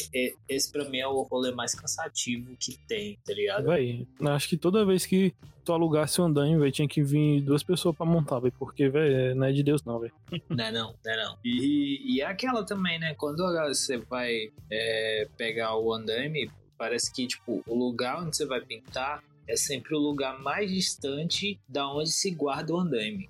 esse pra mim é o rolê mais cansativo que tem, tá ligado? Véi, acho que toda vez que tu alugasse um andaime, véi, tinha que vir duas pessoas pra montar, véi, porque, véi, não é de Deus não, véi. <laughs> Não é não, não é não. E, e é aquela também, né? Quando você vai é, pegar o andaime, parece que, tipo, o lugar onde você vai pintar é sempre o lugar mais distante da onde se guarda o andaime.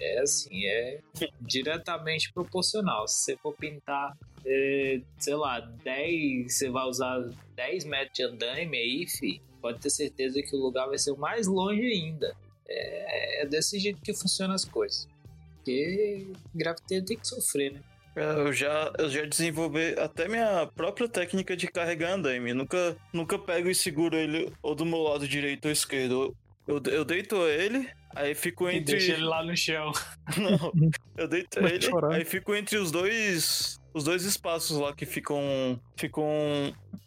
É assim, é diretamente proporcional. Se você for pintar, é, sei lá, 10, você vai usar 10 metros de andaime aí, fi, pode ter certeza que o lugar vai ser o mais longe ainda. É, é desse jeito que funcionam as coisas. Porque grafiteiro tem que sofrer, né? É, eu já, eu já desenvolvi até minha própria técnica de carregar andaime. Nunca, nunca pego e seguro ele ou do meu lado direito ou esquerdo. Eu, eu deito ele, Aí fico entre. Deixa ele lá no chão. <laughs> Não, eu deito ele. Aí fico entre os dois. Os dois espaços lá que ficam. Ficam.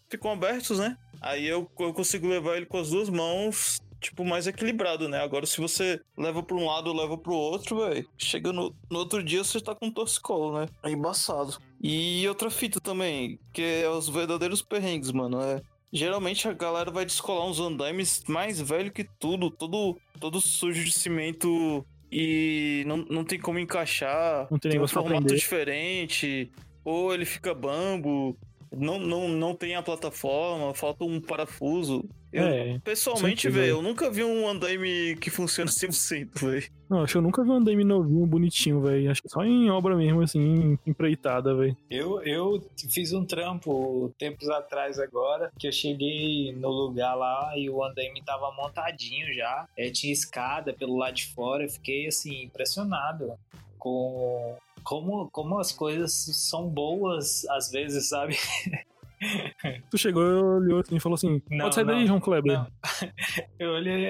Ficam abertos, né? Aí eu, eu consigo levar ele com as duas mãos, tipo, mais equilibrado, né? Agora, se você leva pra um lado ou leva pro outro, velho, chega no, no outro dia você tá com um torcicolo, né? É embaçado. E outra fita também, que é os verdadeiros perrengues, mano. É geralmente a galera vai descolar uns andaimes mais velho que tudo, todo, todo sujo de cimento e não, não tem como encaixar. Não tem, tem um formato diferente, ou ele fica bambo, não, não, não tem a plataforma, falta um parafuso. Eu, é, pessoalmente, velho, eu nunca vi um andaime que funciona <laughs> 100%, velho. Não, acho que eu nunca vi um andaime novinho, bonitinho, velho. Acho que só em obra mesmo, assim, empreitada, velho. Eu, eu fiz um trampo tempos atrás agora, que eu cheguei no lugar lá e o andaime tava montadinho já. É, tinha escada pelo lado de fora, eu fiquei, assim, impressionado com como, como as coisas são boas às vezes, sabe? <laughs> <laughs> Tu chegou, olhou assim e falou assim: não, Pode sair não, daí, João Kleber. Não. <laughs> Eu olhei,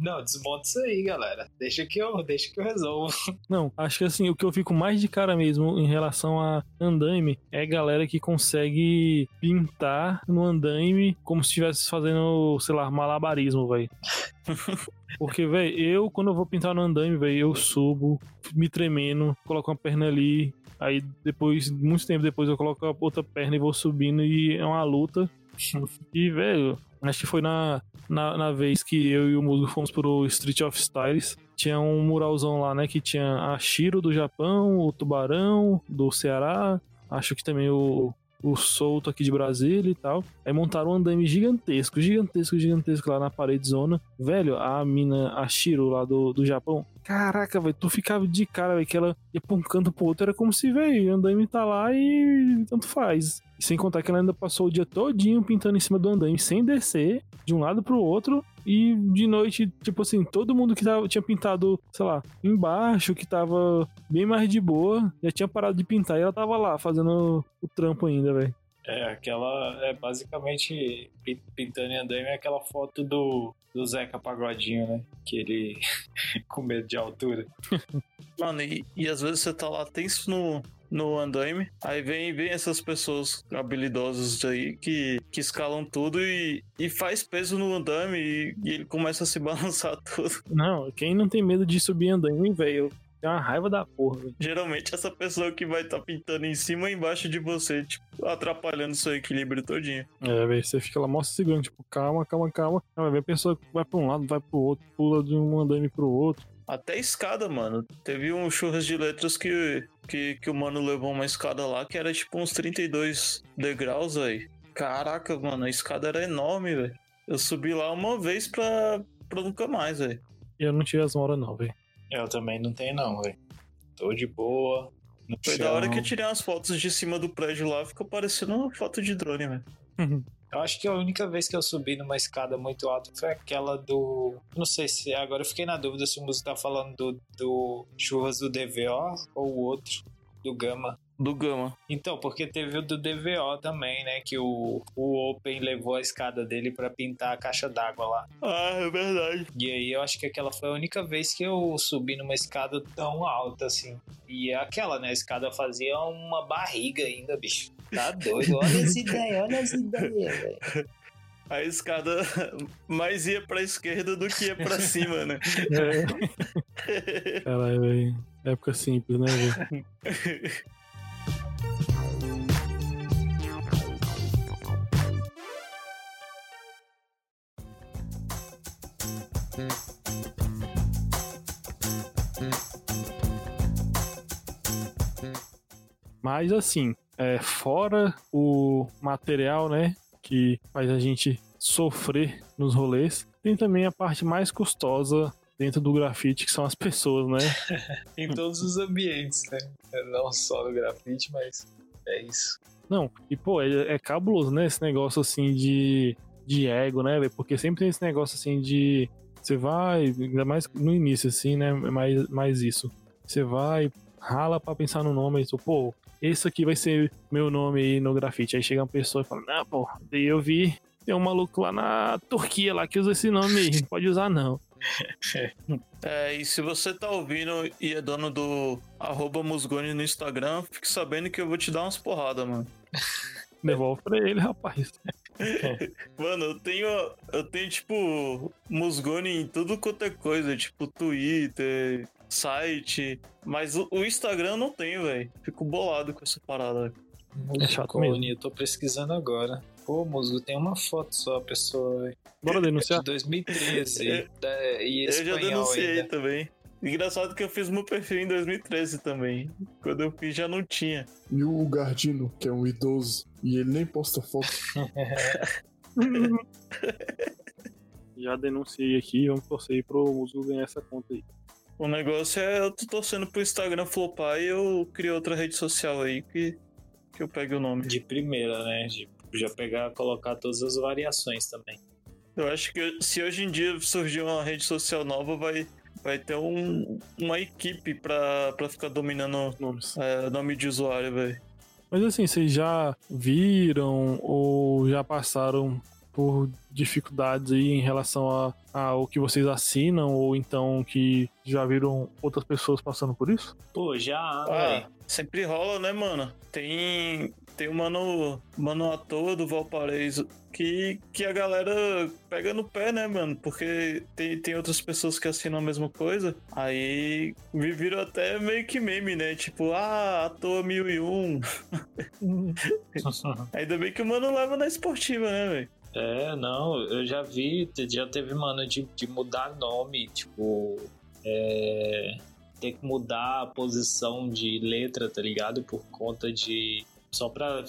não, desmonta isso aí, galera. Deixa que eu, deixa que eu resolvo. <laughs> Não, acho que assim, o que eu fico mais de cara mesmo em relação a andaime é galera que consegue pintar no andaime como se estivesse fazendo, sei lá, malabarismo, velho. Porque, velho, eu, quando eu vou pintar no andaime, velho, eu subo, me tremendo, coloco uma perna ali, aí depois, muito tempo depois, eu coloco a outra perna e vou subindo e é uma luta. e, velho, acho que foi na, na, na, vez que eu e o Musgo fomos pro Street of Styles. Tinha um muralzão lá, né? Que tinha a Shiro do Japão, o Tubarão do Ceará, acho que também o, o solto aqui de Brasília e tal. Aí montaram um andame gigantesco, gigantesco, gigantesco lá na parede zona. Velho, a mina, a Shiro lá do, do Japão. Caraca, velho, tu ficava de cara, velho, que ela ia pra um canto pro outro. Era como se, velho, o andame tá lá e tanto faz. Sem contar que ela ainda passou o dia todinho pintando em cima do andaime, sem descer, de um lado pro outro. E de noite, tipo assim, todo mundo que tava, tinha pintado, sei lá, embaixo, que tava bem mais de boa, já tinha parado de pintar e ela tava lá fazendo o trampo ainda, velho. É, aquela. É basicamente pintando em andaime é aquela foto do, do Zeca Pagodinho, né? Que ele. <laughs> com medo de altura. <laughs> Mano, e, e às vezes você tá lá tenso no, no andaime. Aí vem, vem essas pessoas habilidosas aí que, que escalam tudo e, e faz peso no andaime e, e ele começa a se <laughs> balançar tudo. Não, quem não tem medo de subir andaime, velho, Tem uma raiva da porra, velho. Geralmente essa pessoa que vai estar tá pintando em cima e embaixo de você, tipo, atrapalhando seu equilíbrio todinho. É, velho, você fica lá mó segurando, tipo, calma, calma, calma. Aí vai ver a pessoa vai pra um lado, vai pro outro, pula de um andame pro outro. Até escada, mano. Teve um churras de letras que, que, que o mano levou uma escada lá que era tipo uns 32 degraus, aí. Caraca, mano, a escada era enorme, velho. Eu subi lá uma vez pra, pra nunca mais, velho. Eu não tive as horas, não, velho. Eu também não tenho, não, velho. Tô de boa. Foi chão. da hora que eu tirei umas fotos de cima do prédio lá, ficou parecendo uma foto de drone, velho. <laughs> Eu acho que a única vez que eu subi numa escada muito alta foi aquela do. Não sei se. Agora eu fiquei na dúvida se o músico tá falando do, do Churras do DVO ou o outro, do Gama. Do Gama. Então, porque teve o do DVO também, né? Que o, o Open levou a escada dele para pintar a caixa d'água lá. Ah, é verdade. E aí eu acho que aquela foi a única vez que eu subi numa escada tão alta assim. E é aquela, né? A escada fazia uma barriga ainda, bicho. Tá doido. Olha as ideias, olha as ideias, velho. A escada mais ia pra esquerda do que ia pra cima, né? É. <laughs> Caralho, velho. Época simples, né, velho? <laughs> Mas assim, é, fora o material, né, que faz a gente sofrer nos rolês, tem também a parte mais custosa dentro do grafite, que são as pessoas, né? <laughs> em todos os ambientes, né? Não só no grafite, mas é isso. Não, e pô, é, é cabuloso, né? Esse negócio assim de, de ego, né? Porque sempre tem esse negócio assim de. Você vai, ainda mais no início, assim, né? Mais, mais isso. Você vai, rala pra pensar no nome, e tu, pô, esse aqui vai ser meu nome aí no grafite. Aí chega uma pessoa e fala, não, pô, daí eu vi, tem um maluco lá na Turquia lá que usa esse nome aí, pode usar não. <laughs> É, e se você tá ouvindo e é dono do arroba Musgoni no Instagram, fique sabendo que eu vou te dar umas porradas, mano. <laughs> Devolve pra ele, rapaz. <laughs> Mano, eu tenho, eu tenho, tipo, Musgoni em tudo quanto é coisa, tipo, Twitter, site. Mas o, o Instagram eu não tenho, velho. Fico bolado com essa parada. É chato mesmo. Eu tô pesquisando agora. Pô, Musgo, tem uma foto só, pessoa. Bora denunciar. De 2013. é, e eu já denunciei ainda. também. Engraçado que eu fiz meu perfil em 2013 também. Quando eu fiz já não tinha. E o Gardino, que é um idoso, e ele nem posta foto. <laughs> <laughs> já denunciei aqui, vamos torcer pro Musgo ganhar essa conta aí. O negócio é eu tô torcendo pro Instagram flopar e eu crio outra rede social aí que, que eu pegue o nome. De primeira, né? De já pegar, colocar todas as variações também. Eu acho que se hoje em dia surgir uma rede social nova, vai, vai ter um, uma equipe pra, pra ficar dominando nomes. É, nome de usuário, velho. Mas assim, vocês já viram ou já passaram por dificuldades aí em relação ao que vocês assinam ou então que já viram outras pessoas passando por isso? Pô, já. Ah, sempre rola, né, mano? Tem tem o mano, mano à toa do Valparaíso que, que a galera pega no pé, né, mano? Porque tem, tem outras pessoas que assinam a mesma coisa. Aí me viram até meio que meme, né? Tipo, ah, à toa 1001. <laughs> Ainda bem que o mano leva na esportiva, né, velho? É, não, eu já vi, já teve, mano, de, de mudar nome, tipo, é, ter que mudar a posição de letra, tá ligado? Por conta de. Só pra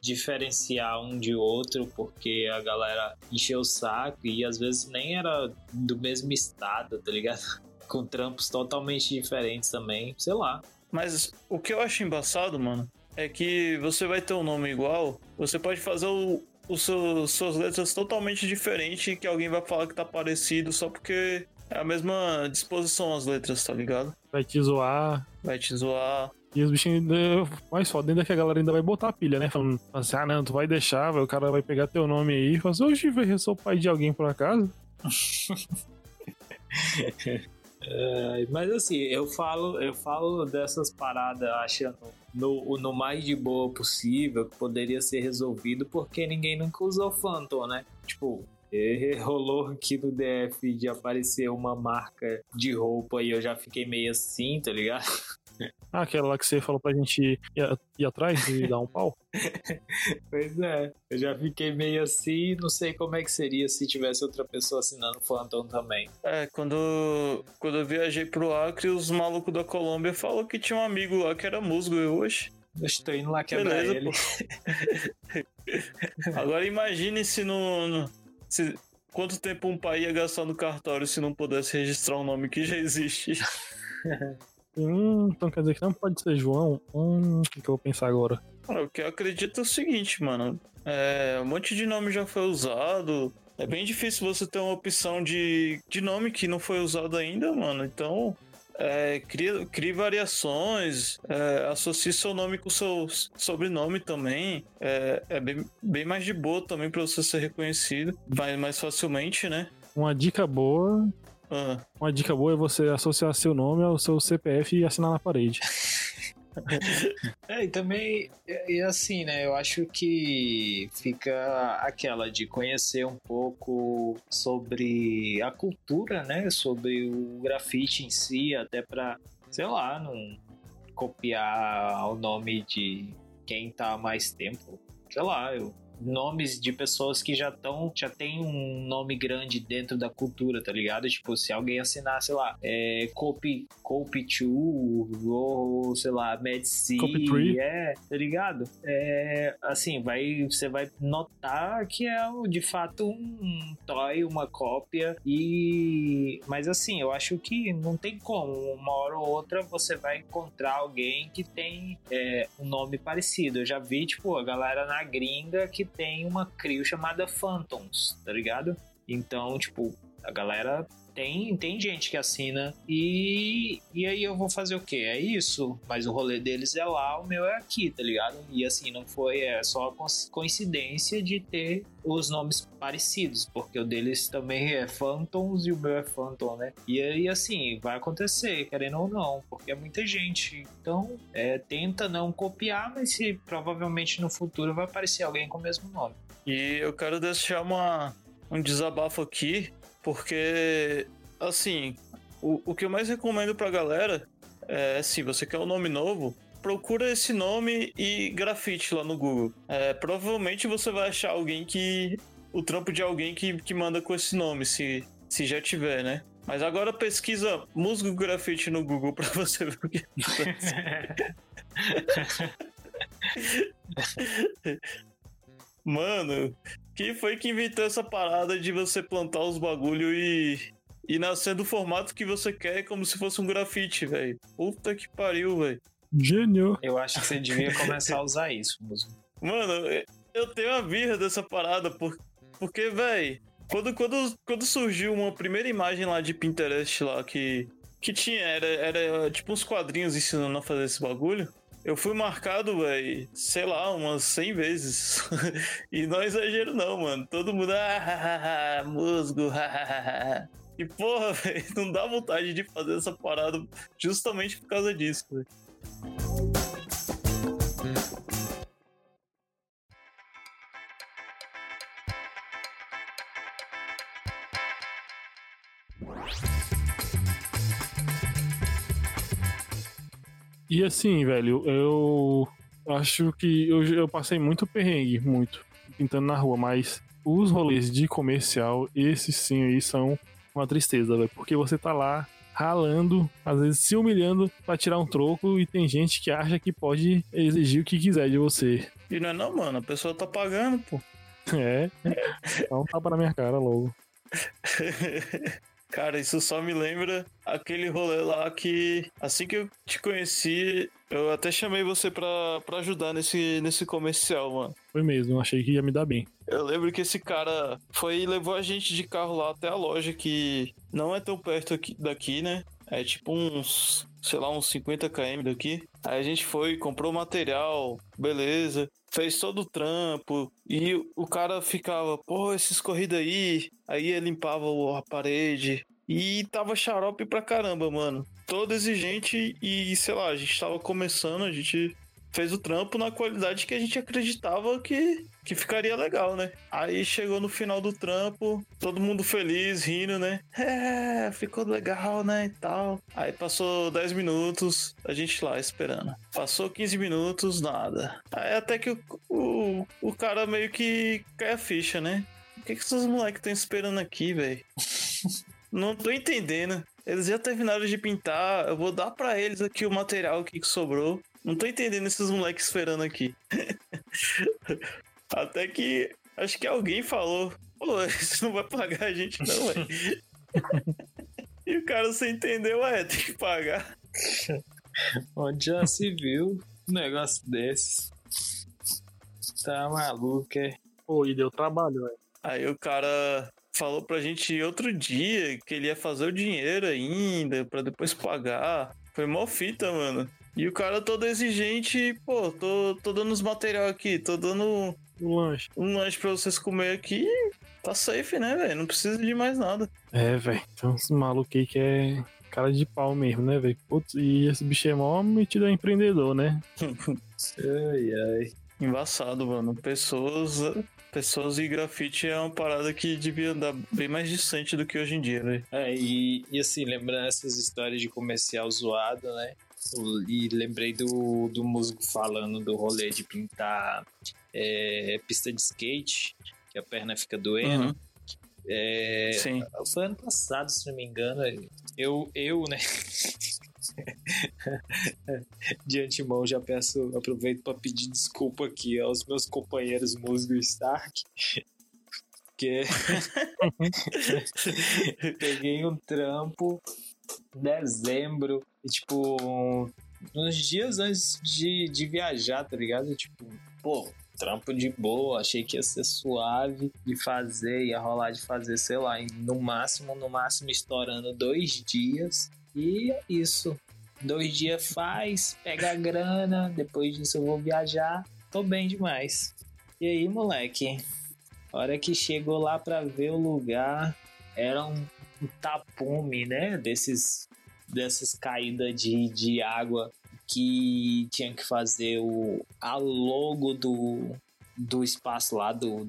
diferenciar um de outro, porque a galera encheu o saco e às vezes nem era do mesmo estado, tá ligado? <laughs> Com trampos totalmente diferentes também, sei lá. Mas o que eu acho embaçado, mano, é que você vai ter um nome igual, você pode fazer o, os seus, suas letras totalmente diferentes que alguém vai falar que tá parecido só porque é a mesma disposição as letras, tá ligado? Vai te zoar. Vai te zoar. E os bichinhos ainda, mais foda ainda que a galera ainda vai botar a pilha, né? Falando assim, ah não, tu vai deixar, o cara vai pegar teu nome aí e falar assim, oxe, eu sou pai de alguém por acaso. É, mas assim, eu falo, eu falo dessas paradas achando no, no mais de boa possível que poderia ser resolvido porque ninguém nunca usou Phantom, né? Tipo, E rolou aqui no DF de aparecer uma marca de roupa e eu já fiquei meio assim, tá ligado? Ah, aquela lá que você falou pra gente ir, ir atrás e dar um <laughs> pau? pois é, eu já fiquei meio assim, não sei como é que seria se tivesse outra pessoa assinando Phantom também. É, quando, quando eu viajei pro Acre, os malucos da Colômbia falaram que tinha um amigo lá que era musgo e hoje. Eu estou indo lá quebrar Beleza, ele. <laughs> Agora imagine se no, no se, quanto tempo um pai ia gastar no cartório se não pudesse registrar um nome que já existe. <laughs> Hum, então quer dizer que não pode ser João? Hum, o que, que eu vou pensar agora? Cara, o que eu acredito é o seguinte, mano. É, um monte de nome já foi usado. É bem difícil você ter uma opção de, de nome que não foi usado ainda, mano. Então, é, crie, crie variações, é, associe seu nome com seu sobrenome também. É, é bem, bem mais de boa também para você ser reconhecido, vai mais facilmente, né? Uma dica boa ah. Uma dica boa é você associar seu nome ao seu CPF e assinar na parede. <laughs> é, e também, e assim, né? Eu acho que fica aquela de conhecer um pouco sobre a cultura, né? Sobre o grafite em si, até pra, sei lá, não copiar o nome de quem tá há mais tempo. Sei lá, eu nomes de pessoas que já estão, já tem um nome grande dentro da cultura, tá ligado? Tipo, se alguém assinar, sei lá, é, Copi 2 ou, sei lá, Medici, é, tá ligado? É, assim, vai, você vai notar que é de fato um toy, uma cópia e... Mas assim, eu acho que não tem como, uma hora ou outra você vai encontrar alguém que tem é, um nome parecido. Eu já vi, tipo, a galera na gringa que tem uma crew chamada Phantoms, tá ligado? Então, tipo, a galera tem, tem gente que assina e, e aí eu vou fazer o quê? É isso, mas o rolê deles é lá, o meu é aqui, tá ligado? E assim, não foi, é só coincidência de ter os nomes parecidos, porque o deles também é Phantoms e o meu é Phantom, né? E aí, assim, vai acontecer, querendo ou não, porque é muita gente. Então, é, tenta não copiar, mas se provavelmente no futuro vai aparecer alguém com o mesmo nome. E eu quero deixar uma, um desabafo aqui porque, assim, o, o que eu mais recomendo pra galera é, se você quer um nome novo, procura esse nome e grafite lá no Google. É, provavelmente você vai achar alguém que. O trampo de alguém que, que manda com esse nome, se, se já tiver, né? Mas agora pesquisa musgo grafite no Google pra <laughs> você ver o que <laughs> Mano, quem foi que inventou essa parada de você plantar os bagulho e, e nascer do formato que você quer como se fosse um grafite, velho? Puta que pariu, velho. Gênio. Eu acho que você devia começar a usar isso, músico. Mano, eu tenho a birra dessa parada, por, porque, velho, quando, quando, quando surgiu uma primeira imagem lá de Pinterest lá que, que tinha, era, era tipo uns quadrinhos ensinando a fazer esse bagulho. Eu fui marcado, velho, sei lá, umas 100 vezes. <laughs> e não é exagero não, mano. Todo mundo, ah, musgo, E porra, <laughs> velho, não dá vontade de fazer essa parada justamente por causa disso, velho. E assim, velho, eu acho que eu, eu passei muito perrengue, muito, pintando na rua, mas os rolês de comercial, esses sim aí são uma tristeza, velho, porque você tá lá ralando, às vezes se humilhando para tirar um troco e tem gente que acha que pode exigir o que quiser de você. E não é não, mano, a pessoa tá pagando, pô. É, <laughs> dá um tapa na minha cara logo. <laughs> Cara, isso só me lembra aquele rolê lá que, assim que eu te conheci, eu até chamei você pra, pra ajudar nesse, nesse comercial, mano. Foi mesmo, achei que ia me dar bem. Eu lembro que esse cara foi e levou a gente de carro lá até a loja, que não é tão perto aqui, daqui, né? É tipo uns, sei lá, uns 50 km daqui. Aí a gente foi, comprou material, beleza fez todo o trampo e o cara ficava, pô, esses corridas aí, aí ele limpava a parede e tava xarope pra caramba, mano. Todo exigente e, sei lá, a gente tava começando, a gente fez o trampo na qualidade que a gente acreditava que, que ficaria legal, né? Aí chegou no final do trampo, todo mundo feliz, rindo, né? É, ficou legal, né? E tal. Aí passou 10 minutos, a gente lá esperando. Passou 15 minutos, nada. Aí até que o, o, o cara meio que cai a ficha, né? O que, que esses moleques estão esperando aqui, velho? <laughs> Não tô entendendo. Eles já terminaram de pintar, eu vou dar para eles aqui o material que sobrou. Não tô entendendo esses moleques esperando aqui. <laughs> Até que acho que alguém falou: Pô, <laughs> você não vai pagar a gente, não, velho. <laughs> e o cara sem entender, ué, tem que pagar. Onde já se viu um negócio desses? Tá maluco, é? Pô, e deu trabalho, velho. Aí o cara falou pra gente outro dia que ele ia fazer o dinheiro ainda, pra depois pagar. Foi mó fita, mano. E o cara todo exigente, pô, tô, tô dando os material aqui, tô dando Um lanche. um lanche pra vocês comer aqui. Tá safe, né, velho? Não precisa de mais nada. É, velho. Uns malucos aí que é cara de pau mesmo, né, velho? Putz, e esse bicho é mó metido a empreendedor, né? <laughs> Ai, ai. Embaçado, mano. Pessoas. Pessoas e grafite é uma parada que devia andar bem mais distante do que hoje em dia, velho. É, e, e assim, lembrando essas histórias de comercial zoado, né? E lembrei do, do músico falando do rolê de pintar é, pista de skate, que a perna fica doendo. Uhum. É, Sim. Foi ano passado, se não me engano. Eu, eu né? <laughs> De antemão, já peço, aproveito para pedir desculpa aqui aos meus companheiros Musgo e Stark. Que <laughs> <laughs> peguei um trampo em dezembro e, tipo, uns dias antes de, de viajar, tá ligado? Tipo, pô, trampo de boa, achei que ia ser suave de fazer, ia rolar de fazer, sei lá, no máximo, no máximo estourando dois dias. E é isso. Dois dias faz, pega a grana, depois disso eu vou viajar, tô bem demais. E aí, moleque? Hora que chegou lá pra ver o lugar, era um, um tapume, né? Desses, dessas caídas de, de água que tinha que fazer o, a logo do, do espaço lá, do,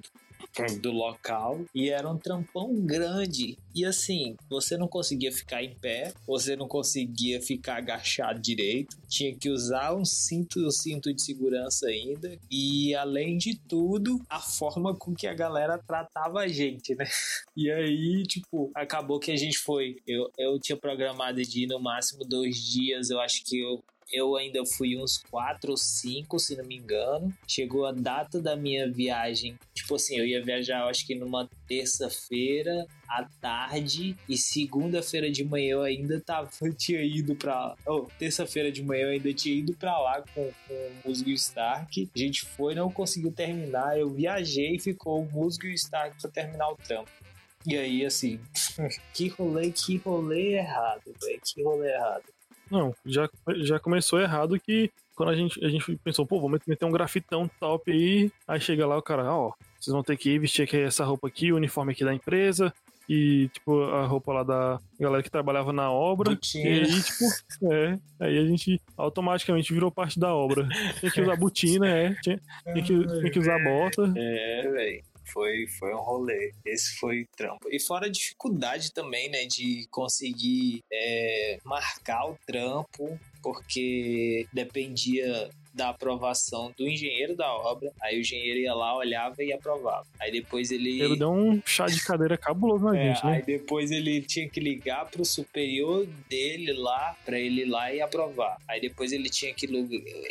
do local. E era um trampão grande. E assim, você não conseguia ficar em pé, você não conseguia ficar agachado direito, tinha que usar um cinto, um cinto de segurança ainda. E além de tudo, a forma com que a galera tratava a gente, né? <laughs> E aí, tipo, acabou que a gente foi. Eu, eu tinha programado de ir no máximo dois dias, eu acho que eu eu ainda fui uns quatro ou cinco, se não me engano. Chegou a data da minha viagem. Tipo assim, eu ia viajar, acho que numa terça-feira à tarde e segunda-feira de manhã eu ainda tava, <laughs> eu tinha ido pra. Oh, terça-feira de manhã eu ainda tinha ido pra lá com, com o Musgo Stark. A gente foi, não conseguiu terminar. Eu viajei e ficou o Musgo Stark pra terminar o trampo. E aí, assim, <laughs> que rolê, que rolê errado, velho. Que rolê errado. Não, já, já começou errado que quando a gente, a gente pensou, pô, vamos meter um grafitão top aí. Aí chega lá o cara, ó, vocês vão ter que vestir aqui essa roupa aqui, o uniforme aqui da empresa. E, tipo, a roupa lá da galera que trabalhava na obra. Botina. E aí, tipo, é. Aí a gente automaticamente virou parte da obra. Tinha que usar <laughs> botina, é. Tinha, tinha, que, tinha que usar bota. É, velho. Foi, foi um rolê. Esse foi trampo. E fora a dificuldade também, né? De conseguir é, marcar o trampo, porque dependia da aprovação do engenheiro da obra. Aí o engenheiro ia lá, olhava e aprovava. Aí depois ele. Ele deu um chá de cadeira cabuloso na É, gente, né? aí depois ele tinha que ligar pro superior dele lá, pra ele ir lá e aprovar. Aí depois ele tinha que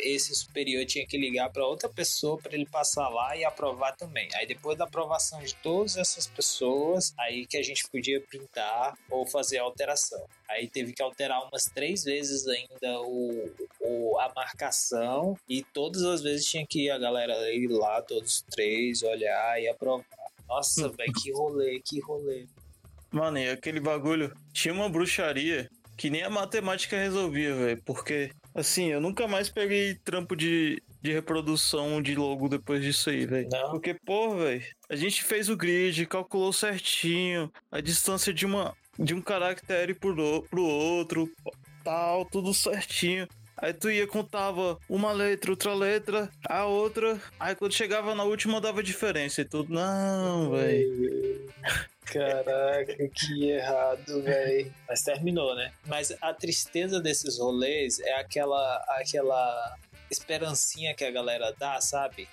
esse superior tinha que ligar pra outra pessoa pra ele passar lá e aprovar também. Aí depois da aprovação de todas essas pessoas, aí que a gente podia printar ou fazer a alteração. Aí teve que alterar umas três vezes ainda o, o- a marcação e todas as vezes tinha que ir a galera ir lá, todos os três, olhar e aprovar. Nossa, <laughs> velho, que rolê, que rolê. Mano, e aquele bagulho tinha uma bruxaria que nem a matemática resolvia, velho. Porque, assim, eu nunca mais peguei trampo de, de reprodução de logo depois disso aí, velho. Porque, pô, velho, a gente fez o grid, calculou certinho a distância de uma de um caractere pro, pro outro, tal, tudo certinho. Aí tu ia, contava uma letra, outra letra, a outra. Aí quando chegava na última dava diferença. E tudo, não, velho. Caraca, que errado, velho. Mas terminou, né? Mas a tristeza desses rolês é aquela, aquela esperancinha que a galera dá, sabe?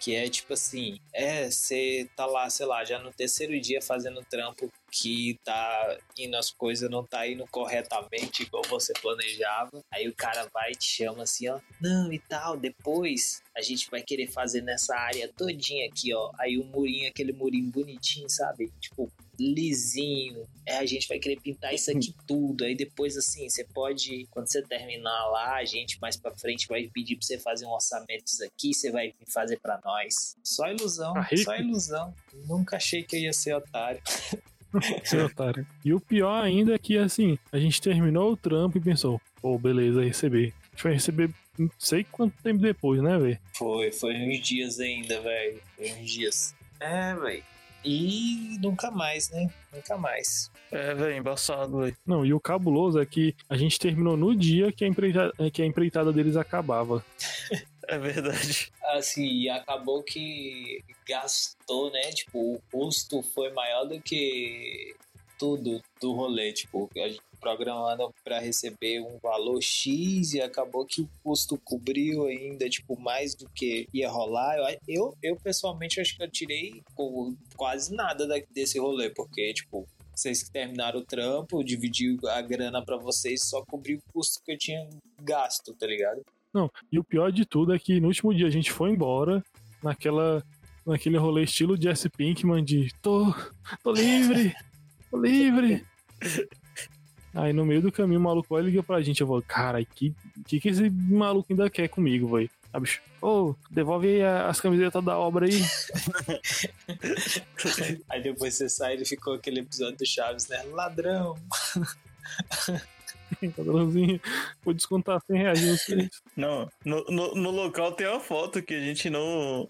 Que é tipo assim, é, você tá lá, sei lá, já no terceiro dia fazendo trampo que tá indo as coisas não tá indo corretamente igual você planejava. Aí o cara vai e te chama assim, ó, não e tal, depois a gente vai querer fazer nessa área todinha aqui, ó. Aí o murinho, aquele murinho bonitinho, sabe? Tipo, lisinho. É, a gente vai querer pintar isso aqui tudo. Aí depois, assim, você pode, quando você terminar lá, a gente mais pra frente vai pedir pra você fazer um orçamento disso aqui, você vai fazer pra nós. Só ilusão, Tá só ilusão. Nunca achei que eu ia ser otário. <laughs> Seu otário. E o pior ainda é que, assim, a gente terminou o trampo e pensou, pô, beleza, receber. A gente vai receber não sei quanto tempo depois, né, velho? Foi, foi uns dias ainda, velho. Foi uns dias. É, velho. E nunca mais, né? Nunca mais. É, velho, embaçado, velho. Não, e o cabuloso é que a gente terminou no dia que a empreitada, que a empreitada deles acabava. <laughs> É verdade. Assim, e acabou que gastou, né? Tipo, o custo foi maior do que tudo do rolê. Tipo, a gente programando para receber um valor X e acabou que o custo cobriu ainda, tipo, mais do que ia rolar. Eu, eu, eu pessoalmente acho que eu tirei quase nada da- desse rolê, porque, tipo, vocês que terminaram o trampo, eu dividi a grana para vocês, só cobri o custo que eu tinha gasto, tá ligado? Não, e o pior de tudo é que no último dia a gente foi embora naquela naquele rolê estilo Jesse Pinkman de tô, tô livre, tô livre. <laughs> Aí no meio do caminho o maluco vai liga pra gente, eu vou, cara, que, que que esse maluco ainda quer comigo, velho? Ah, bicho, ô, devolve aí a- as camisetas da obra aí. <laughs> Aí depois você sai e ficou aquele episódio do Chaves, né? Ladrão. <laughs> Padrãozinho, vou descontar 100 reais. Não, no, no, no local tem uma foto que a gente não.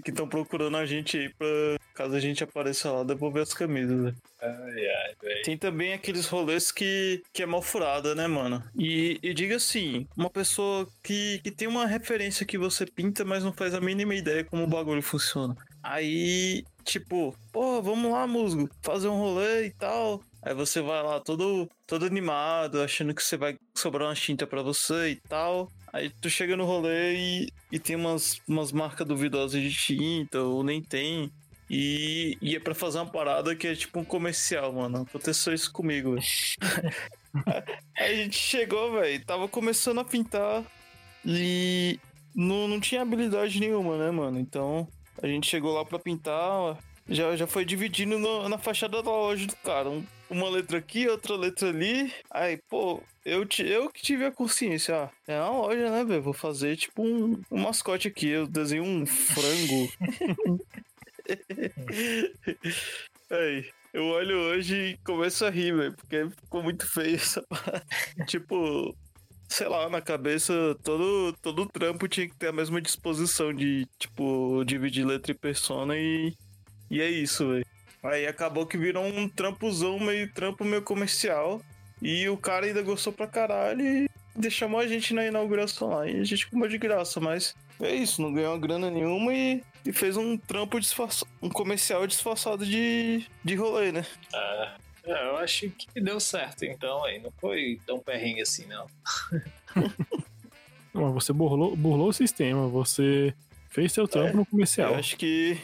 Que estão procurando a gente aí pra. Caso a gente apareça lá, devolver as camisas. Ai, ai, velho. Tem também aqueles rolês que, que é mal furada, né, mano? E, e diga assim, uma pessoa que, que tem uma referência que você pinta, mas não faz a mínima ideia como o bagulho funciona. Aí, tipo, pô, vamos lá, musgo, fazer um rolê e tal. Aí você vai lá todo, todo animado, achando que você vai sobrar uma tinta pra você e tal. Aí tu chega no rolê e, e tem umas, umas marcas duvidosas de tinta, ou nem tem. E, e é pra fazer uma parada que é tipo um comercial, mano. Aconteceu isso comigo. <laughs> Aí a gente chegou, velho, tava começando a pintar e não, não tinha habilidade nenhuma, né, mano? Então a gente chegou lá pra pintar, já, já foi dividindo no- na fachada da loja do cara. Um- uma letra aqui, outra letra ali. Aí, pô, eu, eu que tive a consciência, ah, é uma loja, né, velho? Vou fazer tipo um, um mascote aqui. Eu desenho um frango. <laughs> Aí, eu olho hoje e começo a rir, velho, porque ficou muito feio essa parada. <laughs> tipo, sei lá, na cabeça, todo, todo trampo tinha que ter a mesma disposição de, tipo, dividir letra e persona e. E é isso, velho. Aí acabou que virou um trampozão, meio trampo meio comercial. E o cara ainda gostou pra caralho e chamou a gente na inauguração lá. E a gente comeu de graça, mas é isso, não ganhou grana nenhuma e, e fez um trampo disfarçado, um comercial disfarçado de, de rolê, né? Ah, eu acho que deu certo, então, aí. Não foi tão perrengue assim, não. Não, <laughs> mas você burlou, burlou o sistema, você fez seu trampo no comercial. Eu acho que.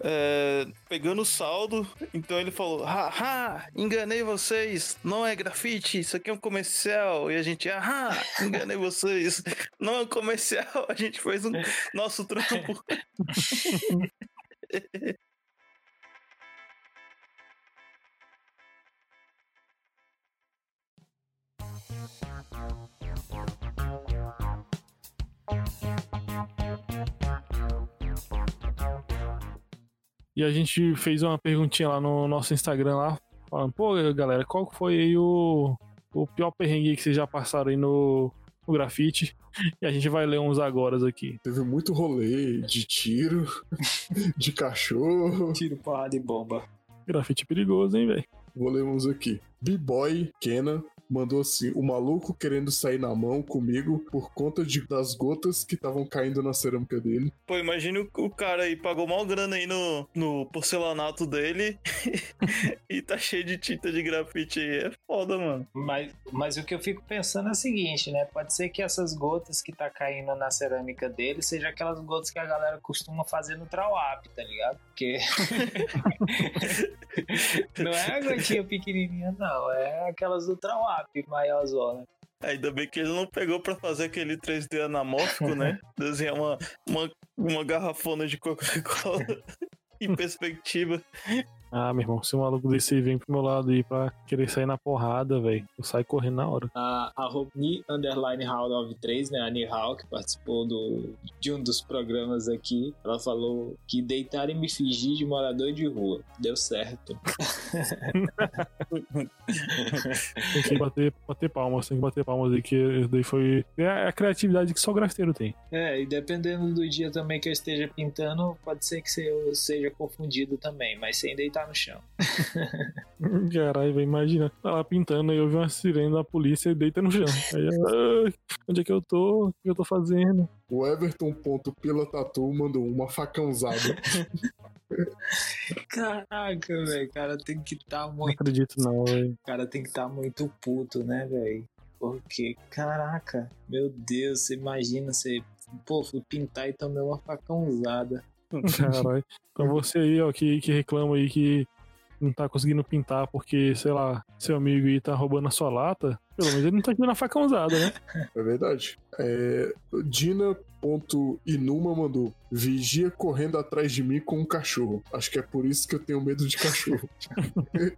É, pegando o saldo, então ele falou: Haha, enganei vocês, não é grafite, isso aqui é um comercial. E a gente, ahá, enganei vocês, não é um comercial, a gente fez um nosso trampo. <laughs> E a gente fez uma perguntinha lá no nosso Instagram lá, falando, pô, galera, qual foi aí o, o pior perrengue que vocês já passaram aí no, no grafite? <laughs> E a gente vai ler uns agora aqui. Teve muito rolê de tiro, <laughs> de cachorro. Tiro, porrada e bomba. Grafite perigoso, hein, velho? Vou ler uns aqui. B-Boy Kenan mandou assim: o maluco querendo sair na mão comigo por conta de, das gotas que estavam caindo na cerâmica dele. Pô, imagina o, o cara aí, pagou mal grana aí no, no porcelanato dele <laughs> e tá cheio de tinta de grafite aí. É foda, mano. Mas, mas o que eu fico pensando é o seguinte, né? Pode ser que essas gotas que tá caindo na cerâmica dele seja aquelas gotas que a galera costuma fazer no Trawap, tá ligado? Porque. <laughs> não é a gotinha pequenininha, não. É aquelas do Trawap, maiorzona. Ainda bem que ele não pegou pra fazer aquele 3D anamórfico, né? <laughs> Desenhar uma, uma, uma garrafona de Coca-Cola <laughs> <laughs> em perspectiva. Ah, meu irmão, se um maluco desse vem pro meu lado aí pra querer sair na porrada, velho, eu saio correndo na hora. A, a Underline Hall 93, né? A Nihal, que participou do, de um dos programas aqui, ela falou que deitar e me fingir de morador de rua. Deu certo. Tem que bater, bater palmas, tem que bater palmas aí, que daí foi. É a criatividade que só o grafiteiro tem. É, e dependendo do dia também que eu esteja pintando, pode ser que eu seja confundido também, mas sem deitar no chão. <laughs> Caralho, imagina. Tá lá pintando e eu vi uma sirene da polícia e deita no chão. Aí "Ah, onde é que eu tô? O que eu tô fazendo? O Everton ponto pela tatu mandou uma facãozada. <laughs> Caraca, velho, cara tem que estar Não muito. acredito não, velho. O cara tem que estar muito puto, né, velho? Porque, caraca, meu Deus, você imagina, você. Pô, fui pintar e tomei uma facãozada. <laughs> Caralho. Então você aí, ó, que, que reclama aí que não tá conseguindo pintar porque, sei lá, seu amigo aí tá roubando a sua lata, pelo menos ele não tá aqui na facãozada, né? <laughs> É verdade. É, Dina.inuma mandou: Vigia correndo atrás de mim com um cachorro. Acho que é por isso que eu tenho medo de cachorro. <laughs>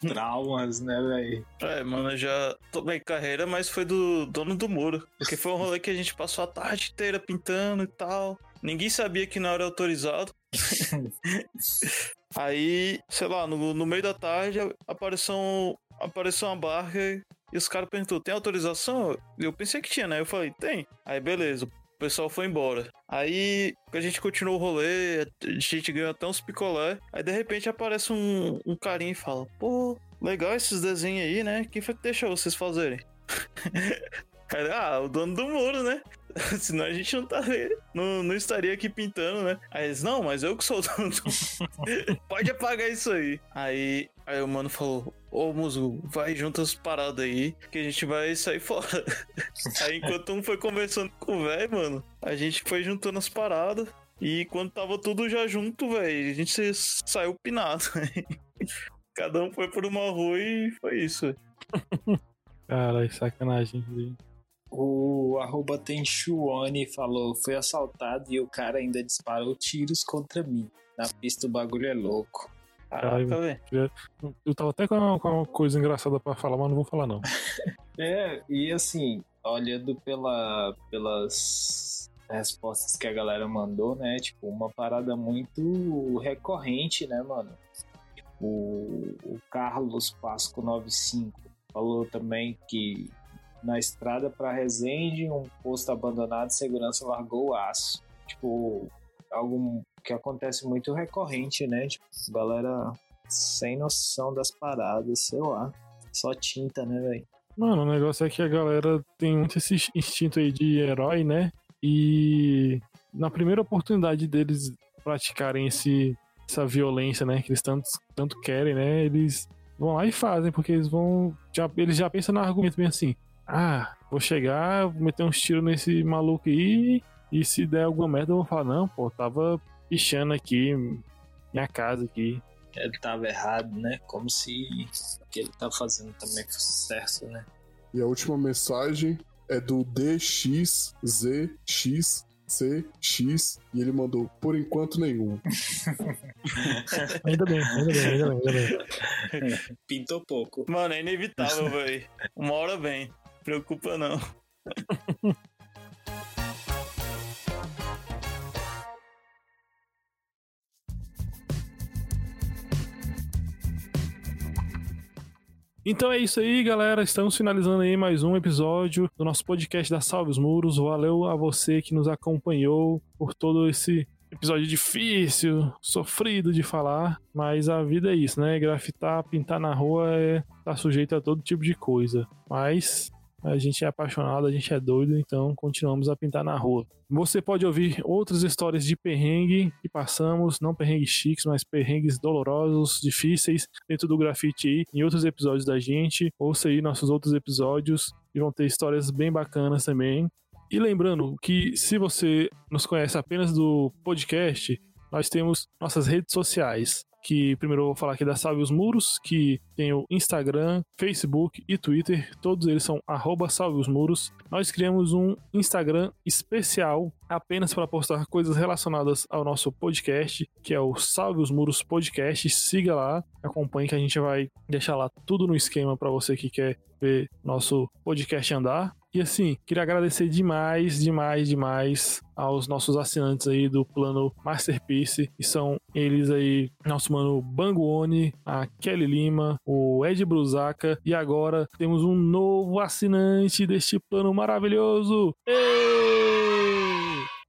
Traumas, né, velho? É, mano, eu já tomei carreira, mas foi do dono do muro. Porque foi um rolê que a gente passou a tarde inteira pintando e tal. Ninguém sabia que não era autorizado. <laughs> Aí, sei lá, no, no meio da tarde apareceu, um- apareceu uma barca e os caras perguntaram: tem autorização? Eu pensei que tinha, né? Eu falei: tem. Aí, beleza. O pessoal foi embora. Aí a gente continuou o rolê, a gente ganhou até uns picolé. Aí de repente aparece um, um carinha e fala: Pô, legal esses desenhos aí, né? Quem foi que deixou vocês fazerem? <laughs> Ah, o dono do muro, né? <laughs> Senão a gente não, tá, não, não estaria aqui pintando, né? Aí eles, não, mas eu que sou dono. <laughs> Pode apagar isso aí. Aí, aí o mano falou, ô musgo, vai junto as paradas aí, que a gente vai sair fora. <laughs> Aí enquanto um foi conversando com o velho, mano, a gente foi juntando as paradas. E quando tava tudo já junto, velho, a gente saiu pinado. Cada um foi por uma rua e foi isso. Caralho, sacanagem. O arroba Tenchuone falou: foi assaltado e o cara ainda disparou tiros contra mim. Na pista o bagulho é louco. Caraca, velho. Eu tava até com uma, com uma coisa engraçada pra falar, mas não vou falar não. <laughs> É, e assim, olhando pela, pelas respostas que a galera mandou, né? Tipo, uma parada muito recorrente, né, mano? O, o Carlos Pasco 95 falou também que na estrada para Resende, um posto abandonado, segurança largou o aço. Tipo, algo que acontece muito recorrente, né? Tipo, galera sem noção das paradas, sei lá. Só tinta, né, velho? Mano, o negócio é que a galera tem muito esse instinto aí de herói, né? E na primeira oportunidade deles praticarem esse, essa violência, né? Que eles tanto, tanto querem, né? Eles vão lá e fazem, porque eles vão. Já, eles já pensam no argumento bem assim: ah, vou chegar, vou meter uns tiros nesse maluco aí, e se der alguma merda eu vou falar: não, pô, tava pichando aqui, minha casa aqui. ele tava errado, né? Como se o que ele tá fazendo também fosse certo, né? E a última mensagem é do DXZXCX e ele mandou: Por enquanto nenhum. <laughs> Ainda bem, ainda bem, ainda bem, ainda bem. <laughs> Pintou pouco. Mano, é inevitável, velho. Uma hora vem. Preocupa não. <laughs> Então é isso aí, galera. Estamos finalizando aí mais um episódio do nosso podcast da Salve os Muros. Valeu a você que nos acompanhou por todo esse episódio difícil, sofrido de falar, mas a vida é isso, né? Grafitar, pintar na rua é tá sujeito a todo tipo de coisa. Mas a gente é apaixonado, a gente é doido, então continuamos a pintar na rua. Você pode ouvir outras histórias de perrengue que passamos, não perrengues chiques, mas perrengues dolorosos, difíceis, dentro do grafite aí, em outros episódios da gente. Ouça aí nossos outros episódios e vão ter histórias bem bacanas também. E lembrando que se você nos conhece apenas do podcast, nós temos nossas redes sociais. Que primeiro eu vou falar aqui da Salve os Muros, que tem o Instagram, Facebook e Twitter. Todos eles são arroba Salve os Muros. Nós criamos um Instagram especial apenas para postar coisas relacionadas ao nosso podcast, que é o Salve os Muros Podcast. Siga lá, acompanhe que a gente vai deixar lá tudo no esquema para você que quer ver nosso podcast andar. E assim, queria agradecer demais, demais, demais aos nossos assinantes aí do plano Masterpiece, que são eles aí, nosso mano Banguone, a Kelly Lima, o Ed Brusaca, e agora temos um novo assinante deste plano maravilhoso. Ei!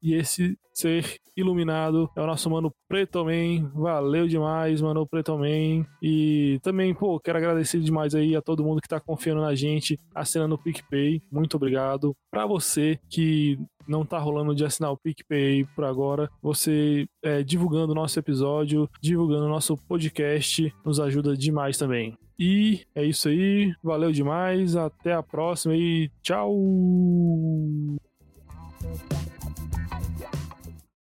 E esse ser iluminado é o nosso mano Preto Man. Valeu demais, mano Preto Man. E também, pô, quero agradecer demais aí a todo mundo que tá confiando na gente, assinando o PicPay. Muito obrigado. Para você que não tá rolando de assinar o PicPay por agora, você é, divulgando o nosso episódio, divulgando o nosso podcast, nos ajuda demais também. E é isso aí, valeu demais, até a próxima e tchau!